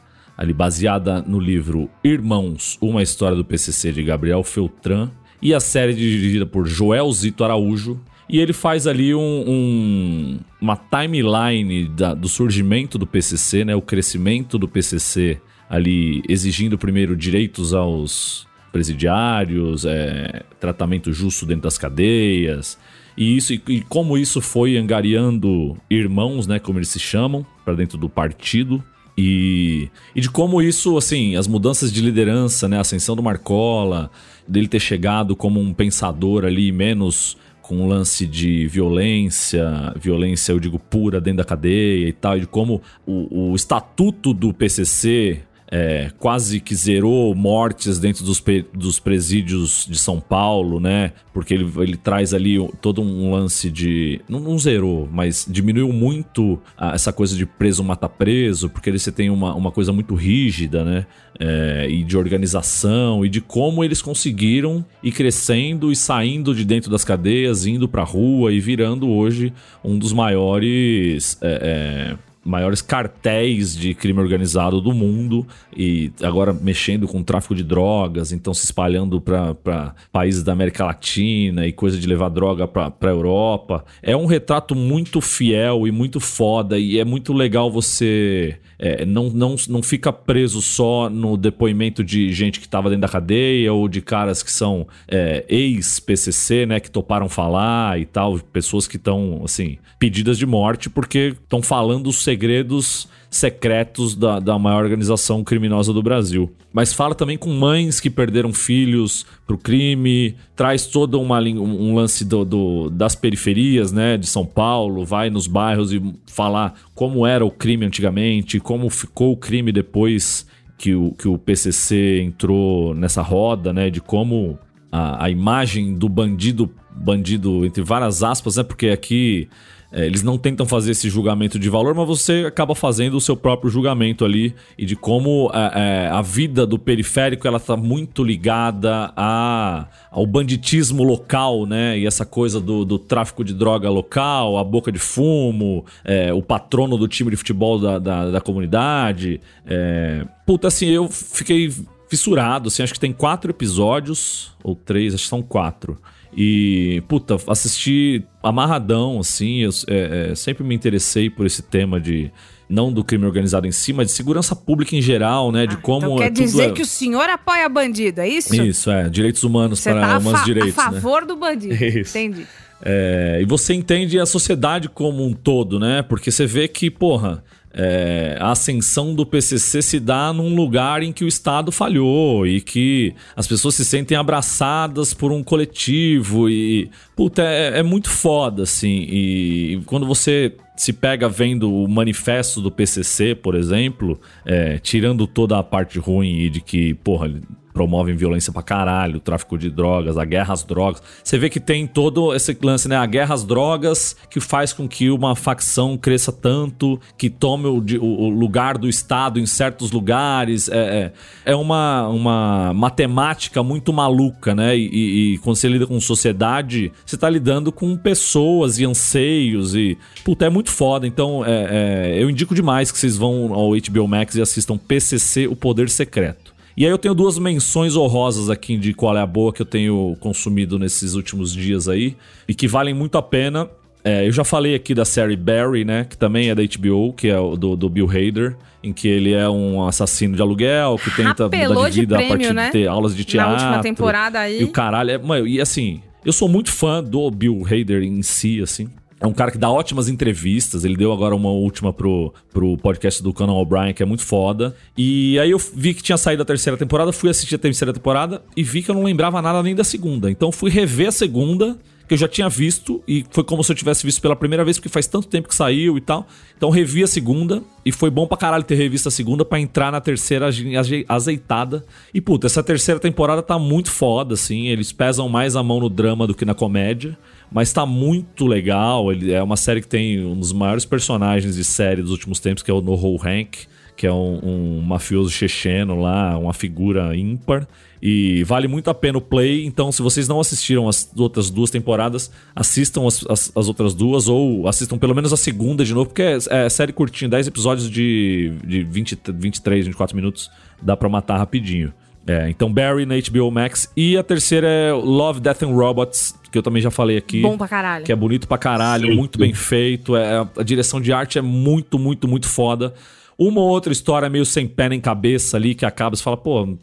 ali baseada no livro Irmãos, uma história do PCC de Gabriel Feltran e a série dirigida por Joel Zito Araújo. E ele faz ali um, um- uma timeline da- do surgimento do PCC, né, o crescimento do PCC ali exigindo primeiro direitos aos presidiários, é, tratamento justo dentro das cadeias, e isso e, e como isso foi angariando irmãos, né, como eles se chamam, para dentro do partido. E, e de como isso, assim, as mudanças de liderança, né, a ascensão do Marcola, dele ter chegado como um pensador ali, menos com um lance de violência, violência, eu digo, pura dentro da cadeia e tal, e de como o, o estatuto do PCC é, quase que zerou mortes dentro dos, dos presídios de São Paulo, né? Porque ele, ele traz ali todo um lance de. Não, não zerou, mas diminuiu muito a- essa coisa de preso mata preso, porque ele, você tem uma, uma coisa muito rígida, né? É, e de organização e de como eles conseguiram ir crescendo e saindo de dentro das cadeias, indo pra rua e virando hoje um dos maiores. é, é, maiores cartéis de crime organizado do mundo e agora mexendo com tráfico de drogas, então se espalhando para países da América Latina e coisa de levar droga para Europa. É um retrato muito fiel e muito foda e é muito legal você é, não, não, não fica preso só no depoimento de gente que estava dentro da cadeia ou de caras que são é, ex-PCC, né, que toparam falar e tal, pessoas que estão, assim, pedidas de morte porque estão falando os segredos secretos da, da maior organização criminosa do Brasil. Mas fala também com mães que perderam filhos pro crime, traz todo uma, um lance do, do- das periferias, né, de São Paulo, vai nos bairros e falar como era o crime antigamente, como ficou o crime depois que o, que o PCC entrou nessa roda, né, de como a, a imagem do bandido, bandido entre várias aspas, né, porque aqui é, eles não tentam fazer esse julgamento de valor, mas você acaba fazendo o seu próprio julgamento ali e de como é, é, a vida do periférico ela tá muito ligada a, ao banditismo local, né? E essa coisa do, do tráfico de droga local, a boca de fumo, é, o patrono do time de futebol da, da, da comunidade. É... Puta, assim, eu fiquei fissurado, assim, acho que tem quatro episódios, ou três, acho que são quatro. E, puta, assisti amarradão, assim, eu é, é, sempre me interessei por esse tema de, não do crime organizado em si, mas de segurança pública em geral, né, de como... então é quer dizer é- que o senhor apoia bandido, é isso? Isso, é, direitos humanos Você para tá humanos direitos, a né? favor do bandido. Isso. Entendi. É, e você entende a sociedade como um todo, né? Porque você vê que, porra, é, a ascensão do PCC se dá num lugar em que o Estado falhou e que as pessoas se sentem abraçadas por um coletivo e, puta, é, é muito foda, assim. E quando você se pega vendo o manifesto do PCC, por exemplo, é, tirando toda a parte ruim e de que, porra, promovem violência pra caralho, tráfico de drogas, a guerra às drogas. Você vê que tem todo esse lance, né? A guerra às drogas que faz com que uma facção cresça tanto, que tome o- o lugar do Estado em certos lugares. É, é, é uma, uma matemática muito maluca, né? E, e- e quando você lida com sociedade, você tá lidando com pessoas e anseios e. Puta, é muito foda. Então, é, é, eu indico demais que vocês vão ao HBO Max e assistam PCC O Poder Secreto. E aí eu tenho duas menções honrosas aqui de qual é a boa que eu tenho consumido nesses últimos dias aí e que valem muito a pena. É, eu já falei aqui da série Barry, né? Que também é da HBO, que é do, do Bill Hader, em que ele é um assassino de aluguel que tenta Rapelou mudar de de vida a prêmio, partir né? de ter aulas de teatro. Na última temporada aí. E o caralho, é, mano, e assim, eu sou muito fã do Bill Hader em si, assim. É um cara que dá ótimas entrevistas. Ele deu agora uma última pro, pro podcast do Conan O'Brien, que é muito foda. E aí eu vi que tinha saído a terceira temporada, fui assistir a terceira temporada e vi que eu não lembrava nada nem da segunda. Então fui rever a segunda, que eu já tinha visto, e foi como se eu tivesse visto pela primeira vez, porque faz tanto tempo que saiu e tal. Então revi a segunda, e foi bom pra caralho ter revisto a segunda pra entrar na terceira azeitada. E puta, essa terceira temporada tá muito foda, assim. Eles pesam mais a mão no drama do que na comédia. Mas tá muito legal. Ele é uma série que tem um dos maiores personagens de série dos últimos tempos, que é o Noho Hank, que é um, um mafioso checheno lá, uma figura ímpar. E vale muito a pena o play. Então, se vocês não assistiram as outras duas temporadas, assistam as, as, as outras duas, ou assistam pelo menos a segunda de novo, porque é, é série curtinha, 10 episódios de, de 20, 23, 24 minutos. Dá pra matar rapidinho. É, então Barry na HBO Max. E a terceira é Love, Death and Robots, que eu também já falei aqui. Bom pra caralho. Que é bonito pra caralho, Sim. muito bem feito. É, a direção de arte é muito, muito, muito foda. Uma ou outra história meio sem pé nem cabeça ali, que acaba, você fala, pô,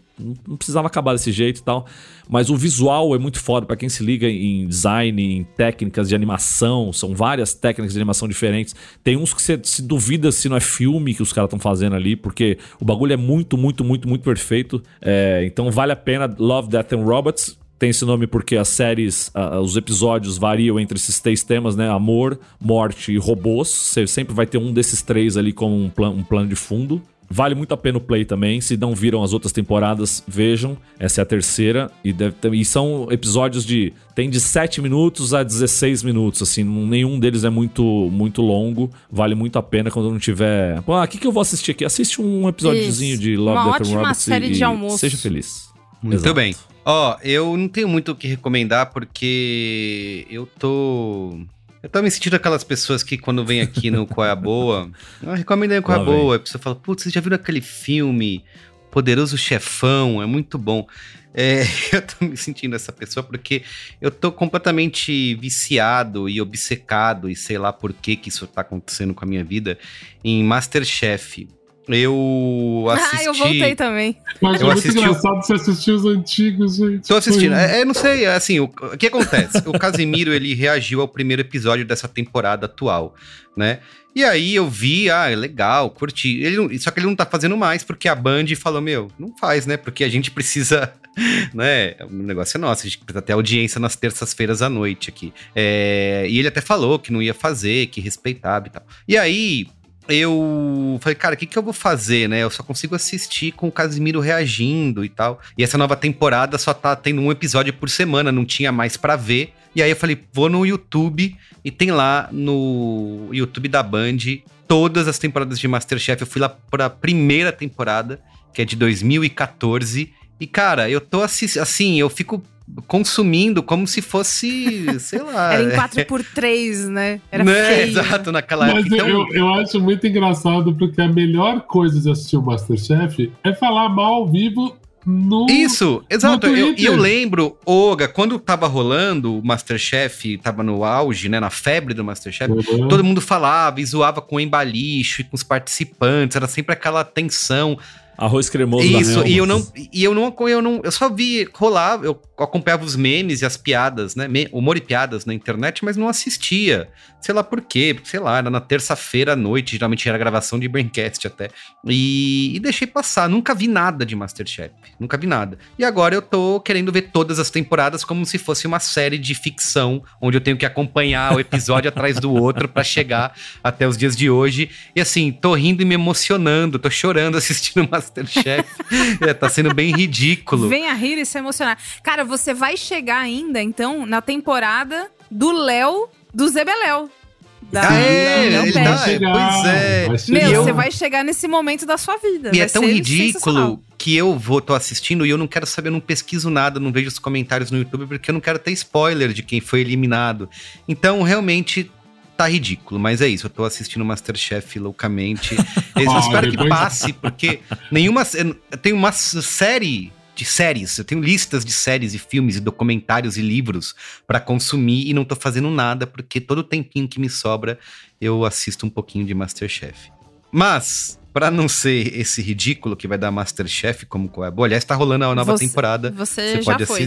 não precisava acabar desse jeito e tal. Mas o visual é muito foda pra quem se liga em design, em técnicas de animação. São várias técnicas de animação diferentes. Tem uns que você se duvida se não é filme que os caras estão fazendo ali, porque o bagulho é muito, muito, muito, muito perfeito. É, então vale a pena Love, Death and Robots. Tem esse nome porque as séries, os episódios variam entre esses três temas, né? Amor, morte e robôs. Você sempre vai ter um desses três ali como um, plan- um plano de fundo. Vale muito a pena o play também. Se não viram as outras temporadas, vejam. Essa é a terceira. E, deve ter- e são episódios de. Tem de 7 minutos a 16 minutos. Assim, nenhum deles é muito, muito longo. Vale muito a pena quando não tiver. Pô, ah, o que, que eu vou assistir aqui? Assiste um episódiozinho Isso. de Love, Uma Death and ótima Robots série e, de almoço. Seja feliz. Muito Exato. bem. Ó, eu não tenho muito o que recomendar porque eu tô. Eu tô me sentindo aquelas pessoas que quando vem aqui no Qual é a Boa, eu recomendo aí o Qual é a. Boa, a pessoa fala, putz, vocês já viram aquele filme Poderoso Chefão? É muito bom. É, eu tô me sentindo essa pessoa porque eu tô completamente viciado e obcecado, e sei lá por que que isso tá acontecendo com a minha vida, em Masterchef. Eu assisti... Ah, eu voltei também. Mas Eu é muito assisti o- engraçado você assistir os antigos, gente. Tô assistindo. É, é, não sei, é assim, o, o que acontece? O Casimiro, ele reagiu ao primeiro episódio dessa temporada atual, né? E aí eu vi, ah, é legal, curti. Ele não- só que ele não tá fazendo mais, porque a Band falou, meu, não faz, né? Porque a gente precisa, né? O negócio é nosso, a gente precisa ter audiência nas terças-feiras à noite aqui. É, e ele até falou que não ia fazer, que respeitava e tal. E aí, eu falei, cara, o que, que eu vou fazer, né? Eu só consigo assistir com o Casimiro reagindo e tal. E essa nova temporada só tá tendo um episódio por semana, não tinha mais pra ver. E aí eu falei, vou no YouTube e tem lá no YouTube da Band todas as temporadas de Masterchef. Eu fui lá pra primeira temporada, que é de 2014. E, cara, eu tô assim, eu fico consumindo como se fosse, sei lá. Era em 4x3, né? Era né? feio. Exato, naquela Mas época. Então, eu, eu acho muito engraçado porque a melhor coisa de assistir o Masterchef é falar mal ao vivo no. Isso, exato. Eu- E Twitter. eu, lembro, Olga, quando tava rolando o Masterchef, tava no auge, né? Na febre do Masterchef, Uhum. todo mundo falava e zoava com o embalicho e com os participantes, era sempre aquela tensão. Arroz cremoso Isso, e eu não, e eu não, eu não, eu só vi rolar, eu acompanhava os memes e as piadas, né? Humor e piadas na internet, mas não assistia, sei lá por quê, sei lá, era na terça-feira à noite, geralmente era gravação de Braincast até. E, e deixei passar, nunca vi nada de Masterchef, nunca vi nada. E agora eu tô querendo ver todas as temporadas como se fosse uma série de ficção, onde eu tenho que acompanhar o episódio atrás do outro para chegar até os dias de hoje. E assim, tô rindo e me emocionando, tô chorando assistindo Masterchef. é, tá sendo bem ridículo. Venha rir e se emocionar. Cara, você vai chegar ainda, então, na temporada do Léo do Zebeléu. Da, é, Léo ele Pet. tá- Vai chegar, pois é. Meu, eu- você vai chegar nesse momento da sua vida. E vai é tão ser ridículo que eu vou, tô assistindo e eu não quero saber, eu não pesquiso nada, não vejo os comentários no YouTube, porque eu não quero ter spoiler de quem foi eliminado. Então, realmente, tá ridículo. Mas é isso, eu tô assistindo Masterchef loucamente. Eu espero que passe, porque nenhuma. Tem uma série de séries, eu tenho listas de séries e filmes e documentários e livros pra consumir e não tô fazendo nada, porque todo o tempinho que me sobra eu assisto um pouquinho de Masterchef. Mas, pra não ser esse ridículo que vai dar Masterchef como qual é boa, aliás, tá rolando a nova Você- temporada. Você, Você já pode foi.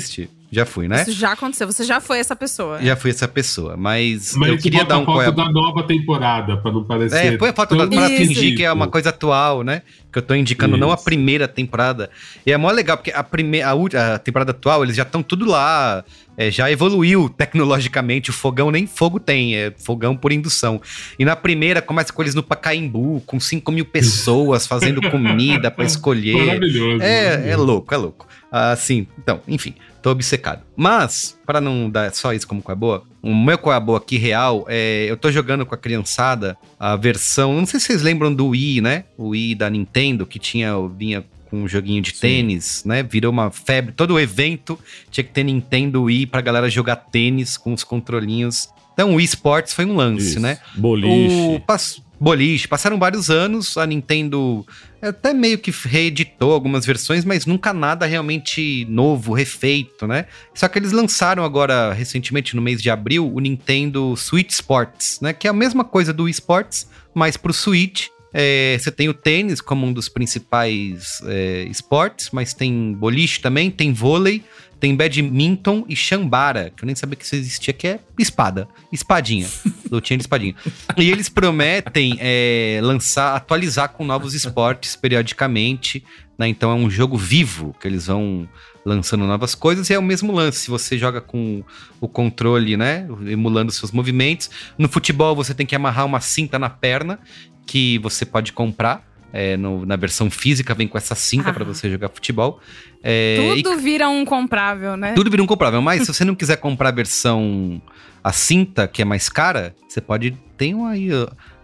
Já fui, né? Isso já aconteceu. Você já foi essa pessoa. Já fui essa pessoa, mas, Mas eu queria dar um é foto da nova temporada, pra não parecer. É, põe a foto da, pra Isso. fingir que é uma coisa atual, né? Que eu tô indicando não a Isso. primeira temporada. E é mó legal, porque a, primeira, a, a temporada atual, eles já estão tudo lá. é, já evoluiu tecnologicamente. O fogão nem fogo tem, é fogão por indução. E na primeira, começa com eles no Pacaembu, com 5 mil pessoas fazendo comida pra escolher. Maravilhoso. É, é maravilhoso. louco, é louco. Assim, então, enfim, tô obcecado. Mas, para não dar só isso como é boa, o meu é boa aqui real é. Eu tô jogando com a criançada a versão. Não sei se vocês lembram do Wii, né? O Wii da Nintendo, que tinha, vinha com um joguinho de Sim. tênis, né? Virou uma febre. Todo o evento tinha que ter Nintendo Wii pra galera jogar tênis com os controlinhos. Então, o Wii Sports foi um lance, Isso. né? Boliche. O pass- boliche. Passaram vários anos, a Nintendo até meio que reeditou algumas versões, mas nunca nada realmente novo, refeito, né? Só que eles lançaram agora, recentemente, no mês de abril, o Nintendo Switch Sports, né? Que é a mesma coisa do Wii Sports, mas pro Switch. É, você tem o tênis como um dos principais é, esportes, mas tem boliche também, tem vôlei, tem badminton e chambara, que eu nem sabia que isso existia, que é espada, espadinha, lutinha de espadinha. E eles prometem é, lançar, atualizar com novos esportes periodicamente, né? Então é um jogo vivo que eles vão lançando novas coisas e é o mesmo lance. Você joga com o controle, né? Emulando seus movimentos. No futebol você tem que amarrar uma cinta na perna que você pode comprar. É, no- na versão física vem com essa cinta Ah. pra você jogar futebol. É, e Tudo vira um comprável, né? tudo vira um comprável. Mas se você não quiser comprar a versão a cinta, que é mais cara, você pode. Tem um aí.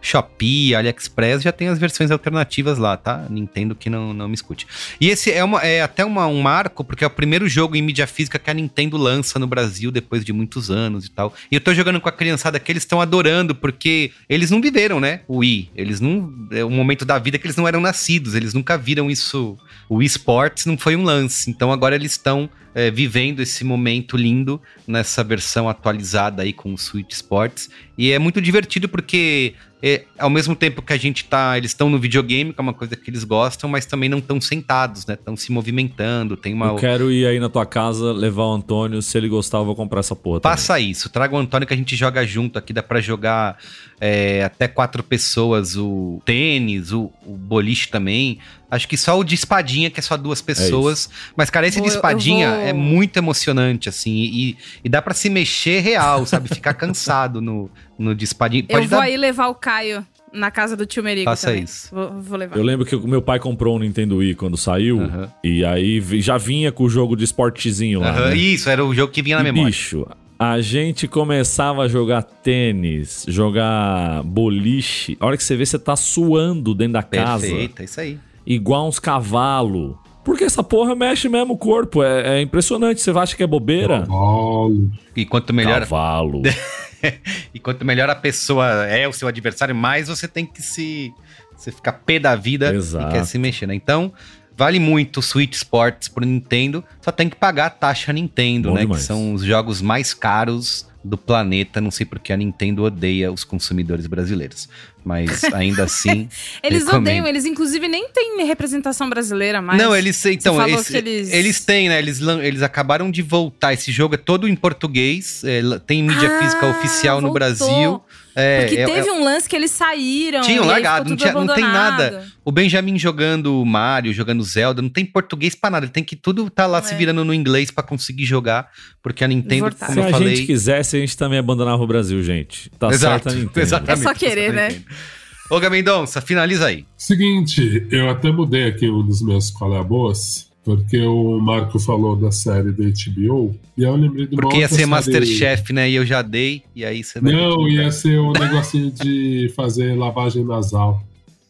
Shopee, AliExpress, já tem as versões alternativas lá, tá? Nintendo que não, não me escute. E esse é, uma, é até uma, um marco, porque é o primeiro jogo em mídia física que a Nintendo lança no Brasil depois de muitos anos e tal. E eu tô jogando com a criançada que eles estão adorando, porque eles não viveram, né? O Wii. Eles não. É um momento da vida que eles não eram nascidos, eles nunca viram isso. O Wii Sports não foi um lance. Então agora eles estão é, vivendo esse momento lindo nessa versão atualizada aí com o Switch Sports. E é muito divertido porque é, ao mesmo tempo que a gente tá, eles estão no videogame, que é uma coisa que eles gostam, mas também não estão sentados, né? Estão se movimentando, tem uma Eu quero ir aí na tua casa, levar o Antônio. Se ele gostar, eu vou comprar essa porra. também. Faça isso, traga o Antônio que a gente joga junto aqui, dá pra jogar é, até quatro pessoas o tênis, o, o boliche também. Acho que só o de espadinha, que é só duas pessoas. Mas, cara, esse Vou- de eu espadinha vou- é muito emocionante, assim. E, e dá pra se mexer real, sabe? Ficar cansado no, no de espadinha. Eu Pode vou dar. aí levar o Caio na casa do tio Merigo Faça também. isso. Vou, vou levar. Eu lembro que o meu pai comprou um Nintendo Wii quando saiu. E aí já vinha com o jogo de esportezinho lá. Né? Isso, era o jogo que vinha na E, memória. Bicho, a gente começava a jogar tênis, jogar boliche. A hora que você vê, você tá suando dentro da casa. Perfeito, é isso aí. Igual uns cavalos. Porque essa porra mexe mesmo o corpo. É, é impressionante. Você acha que é bobeira? Cavalo. E quanto melhor, Cavalo. e quanto melhor a pessoa é o seu adversário, mais você tem que se. Você fica pé da vida Exato. e quer se mexer, né? Então, vale muito o Switch Sports pro Nintendo, só tem que pagar a taxa Nintendo, Bom né? demais. Que são os jogos mais caros do planeta. Não sei porque a Nintendo odeia os consumidores brasileiros. Mas ainda assim. Eles recomendo. odeiam, eles inclusive nem têm representação brasileira mais. Não, eles então esse- eles- eles têm, né? Eles, eles acabaram de voltar. Esse jogo é todo em português, é, tem mídia Ah, física oficial no voltou. Brasil. É, Porque é- teve é- um lance que eles saíram. Tinham largado, não, tinha- não tem nada. O Benjamin jogando Mario, jogando Zelda, não tem português pra nada. Ele tem que tudo tá lá se É. virando no inglês pra conseguir jogar, porque a Nintendo, como Se eu a falei, gente quisesse, a gente também abandonava o Brasil, gente. Tá Exato, certo a Nintendo. exatamente. É só querer, né? a. Ô, Gamendonça, finaliza aí. Seguinte, eu até mudei aqui um dos meus colabos, porque o Marco falou da série da HBO, e eu lembrei de uma Porque ia ser série- Masterchef, né? E eu já dei, e aí você vai. Não, ia ser um negocinho de fazer lavagem nasal.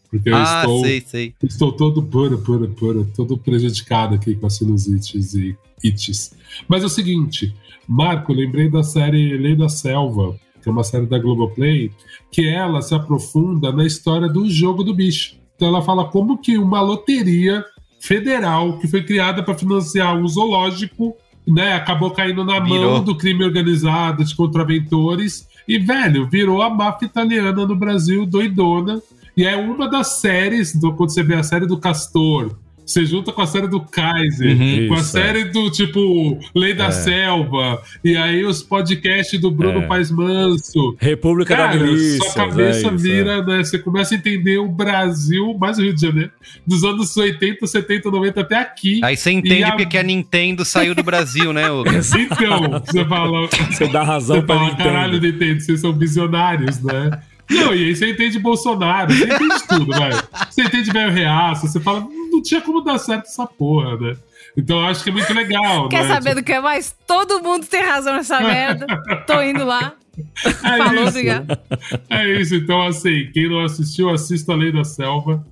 Porque eu Ah, estou, sei, sei. estou todo pura, pura, pura, todo prejudicado aqui com a sinusites e ites. Mas é o seguinte, Marco, lembrei da série Lei da Selva, que é uma série da Globoplay, que ela se aprofunda na história do jogo do bicho. Então ela fala como que uma loteria federal que foi criada para financiar um zoológico, né, acabou caindo na Virou. mão do crime organizado de contraventores e velho, virou a máfia italiana no Brasil, doidona. E é uma das séries, do, quando você vê a série do Castor, você junta com a série do Kaiser, Uhum. com a Isso, série do tipo Lei da É. Selva, e aí os podcasts do Bruno É. Paes Manso. República da Cara, Milícia. sua cabeça é isso, vira, né? Você começa a entender o Brasil, mais o Rio de Janeiro, dos anos 80, 70, 90 até aqui. Aí você entende a- porque a Nintendo saiu do Brasil, né, ô? Então, você fala. é. Você dá razão Você pra fala, Nintendo. caralho, Nintendo, vocês são visionários, né? Não, e aí você entende Bolsonaro, você entende tudo, velho. Você entende velho reaça, você fala, não tinha como dar certo essa porra, né? Então eu acho que é muito legal, Quer né? saber do que é mais? Todo mundo tem razão nessa merda. Tô indo lá. Tipo, é Falou, isso. obrigado. É isso, então assim, quem não assistiu, assista a Lei da Selva.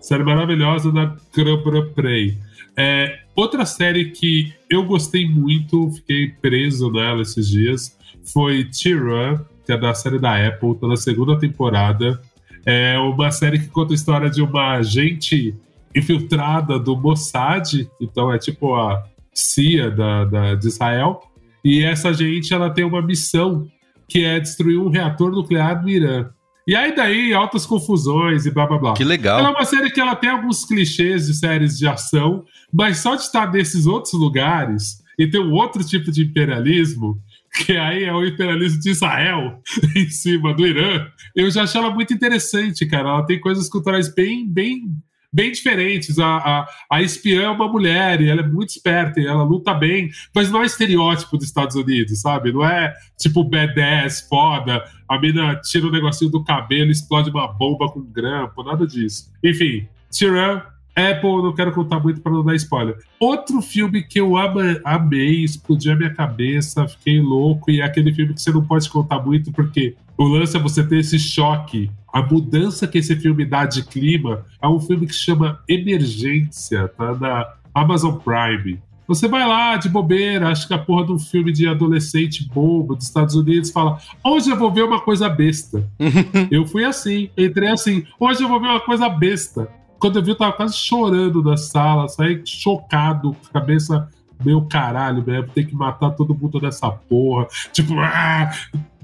Série maravilhosa da Crabra Prey. É, outra série que eu gostei muito, fiquei preso nela esses dias, foi Tyrann, que é da série da Apple, tá na segunda temporada. É uma série que conta a história de uma agente infiltrada do Mossad, então é tipo a CIA da, da- de Israel. E essa gente ela tem uma missão que é destruir um reator nuclear no Irã. E aí daí altas confusões e blá blá blá. Que Ela é legal. uma série que ela tem alguns clichês de séries de ação, mas só de estar nesses outros lugares e ter um outro tipo de imperialismo, que aí é o imperialismo de Israel em cima do Irã, eu já acho ela muito interessante, cara. Ela tem coisas culturais bem, bem, bem diferentes. A, a, a espiã é uma mulher e ela é muito esperta e ela luta bem, mas não é estereótipo dos Estados Unidos, sabe? Não é tipo B10, foda, a mina tira um negocinho do cabelo, explode uma bomba com grampo, nada disso. Enfim, Tyrann, Apple, não quero contar muito para não dar spoiler. Outro filme que eu ama, amei, explodiu a minha cabeça, fiquei louco, e é aquele filme que você não pode contar muito, porque o lance é você ter esse choque. A mudança que esse filme dá de clima é um filme que chama Emergência, tá na Amazon Prime. Você vai lá de bobeira, acha que a porra de um filme de adolescente bobo dos Estados Unidos fala: hoje eu vou ver uma coisa besta. eu fui assim, entrei assim, hoje eu vou ver uma coisa besta. Quando eu vi, eu tava quase chorando da sala, saí chocado, cabeça meu caralho mesmo, tem que matar todo mundo nessa porra. Tipo, ah!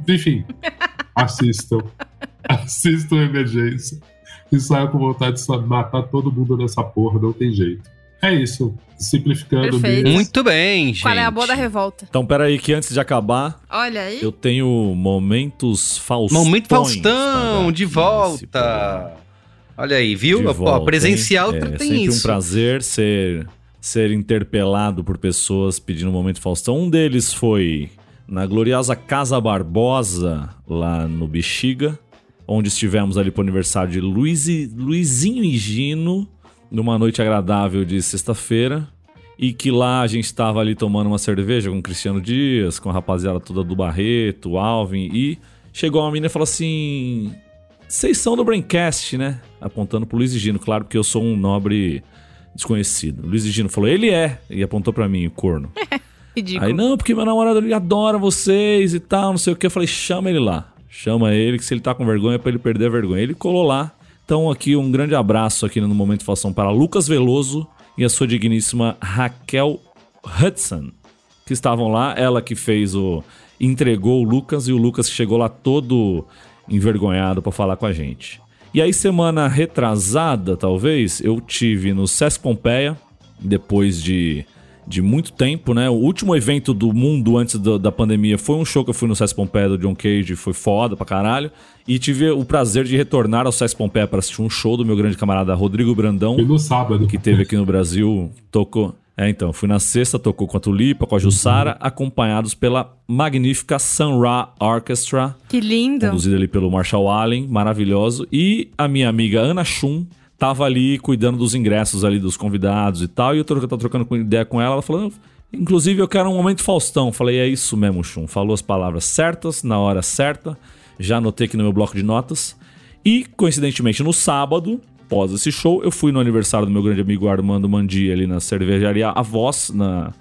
enfim, assistam. assistam a emergência. E saiam com vontade de matar todo mundo nessa porra, não tem jeito. É isso. Simplificando Perfeito. mesmo. Muito bem, gente. Qual é a boa da revolta? Então, peraí, que antes de acabar, Olha aí. eu tenho momentos Faustão. Momento Faustão, de volta. Olha aí, viu? Volta, presencial hein? É tem sempre isso. um prazer ser, ser interpelado por pessoas pedindo um momento Faustão. Um deles foi na gloriosa Casa Barbosa, lá no Bexiga, onde estivemos ali pro aniversário de Luiz Luizinho e Gino, numa noite agradável de sexta-feira. E que lá a gente estava ali tomando uma cerveja com o Cristiano Dias, com a rapaziada toda do Barreto, o Alvin, e chegou uma menina e falou assim: vocês são do Braincast, né? Apontando pro Luiz e Gino, claro, porque eu sou um nobre desconhecido. Luiz Gino falou, ele é, e apontou pra mim, o corno. Ridículo. Aí, não, porque meu namorado ele adora vocês e tal, não sei o que. Eu falei, chama ele lá. Chama ele, que se ele tá com vergonha, é pra ele perder a vergonha. Ele colou lá. Então, aqui, um grande abraço aqui no Momento Fação para Lucas Veloso e a sua digníssima Raquel Hudson, que estavam lá. Ela que fez o. entregou o Lucas e o Lucas que chegou lá todo envergonhado pra falar com a gente. E aí, semana retrasada, talvez, eu tive no Sesc Pompeia, depois de de muito tempo, né? O último evento do mundo antes do- da pandemia foi um show que eu fui no César Pompeia do John Cage, foi foda pra caralho. E tive o prazer de retornar ao César Pompeia para assistir um show do meu grande camarada Rodrigo Brandão, Foi no sábado. que teve aqui no Brasil, tocou. É, então, fui na sexta, tocou com a Tulipa, com a Jussara, acompanhados pela magnífica Sun Ra Orchestra, Que lindo. conduzido ali pelo Marshall Allen, maravilhoso. E a minha amiga Ana Schum tava ali cuidando dos ingressos ali dos convidados e tal. E eu tô trocando com- ideia com ela, ela falou. Inclusive, eu quero um momento Faustão. Falei, é isso mesmo, Chum. Falou as palavras certas, na hora certa. Já anotei aqui no meu bloco de notas. E, coincidentemente, no sábado, após esse show, eu fui no aniversário do meu grande amigo Armando Mandi, ali na cervejaria A Voz, na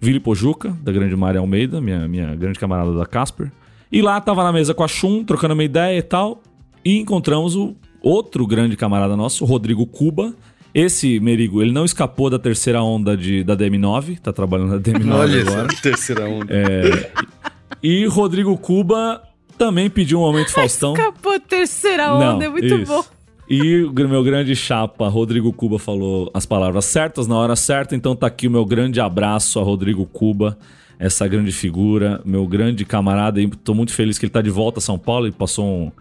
Vila Pojuca, da grande Maria Almeida, minha, minha grande camarada da Casper. E lá tava na mesa com a Chum, trocando uma ideia e tal. E encontramos o outro grande camarada nosso, o Rodrigo Cuba. Esse Merigo, ele não escapou da terceira onda de, da DM9, tá trabalhando na DM9 agora. terceira onda. E Rodrigo Cuba também pediu um momento Faustão. Acabou terceira onda, é muito isso. bom. E o meu grande chapa, Rodrigo Cuba, falou as palavras certas na hora certa. Então tá aqui o meu grande abraço a Rodrigo Cuba, essa grande figura, meu grande camarada. E tô muito feliz que ele tá de volta a São Paulo. Ele passou um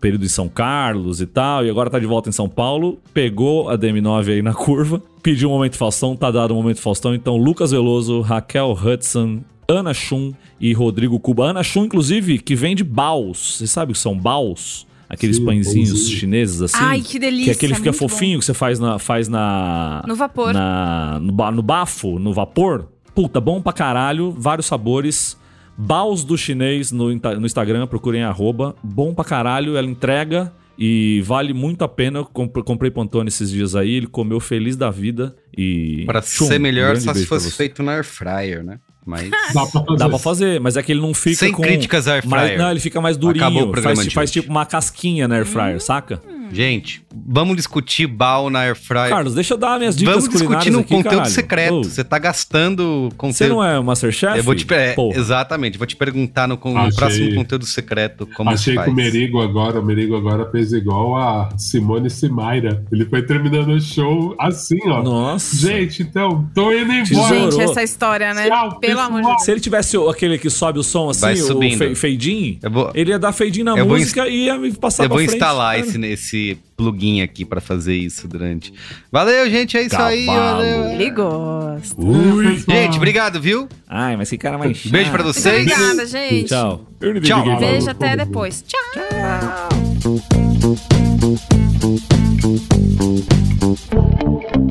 período em São Carlos e tal, e agora tá de volta em São Paulo. Pegou a DM9 aí na curva, pediu um momento Faustão, tá dado o momento Faustão. Então, Lucas Veloso, Raquel Hudson, Ana Chum e Rodrigo Cuba. Ana Chum, inclusive, que vem de. Você sabe o que são baus? Aqueles Sim, pãezinhos pãozinho. chineses assim. Ai, que delícia, Que aquele fica muito bom. fofinho que você faz na. Faz na No vapor. na- no, ba- no bafo, no vapor. Puta, bom pra caralho. Vários sabores. Baus do chinês no, no Instagram, procurem arroba. Bom pra caralho, ela entrega e vale muito a pena. Eu comp- comprei Pantone esses dias aí, ele comeu feliz da vida e. Pra Tchum, ser melhor, só se fosse feito na air fryer, né? Mas. Dá pra fazer. Dá pra fazer, mas é que ele não fica Sem com... críticas air mais- fryer. Não, ele fica mais Acabou o durinho. programa Faz, de faz tipo uma casquinha na air fryer, saca? Gente, vamos discutir bal na air fryer. Carlos, deixa eu dar minhas dicas vamos culinárias discutir no aqui, conteúdo caralho. secreto. Você tá gastando conteúdo. Você não é o Masterchef? Eu vou te é. Exatamente, vou te perguntar no, no Achei- próximo conteúdo secreto como Achei que o Merigo agora, o Merigo agora fez igual a Simone Simaira. Ele foi terminando o show assim, ó. Nossa. Gente, então, tô indo embora. Gente, essa história, né? Tchau, Pelo amor de. Deus. Se ele tivesse aquele que sobe o som assim, Vai o subindo. fe- fade-in, Eu vou- ele ia dar fade-in na Eu vou música e ia me passar Eu pra vou frente, instalar cara. esse, esse esse plugin aqui para fazer isso durante. Valeu, gente, é isso Cavalo. aí. Ele gosta. Ui. Gente, obrigado, viu? Ai, mas que cara mais chato. Beijo para vocês. Obrigada, gente. Tchau. Tchau. Beijo, Falou. até depois. Tchau.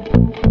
Tchau.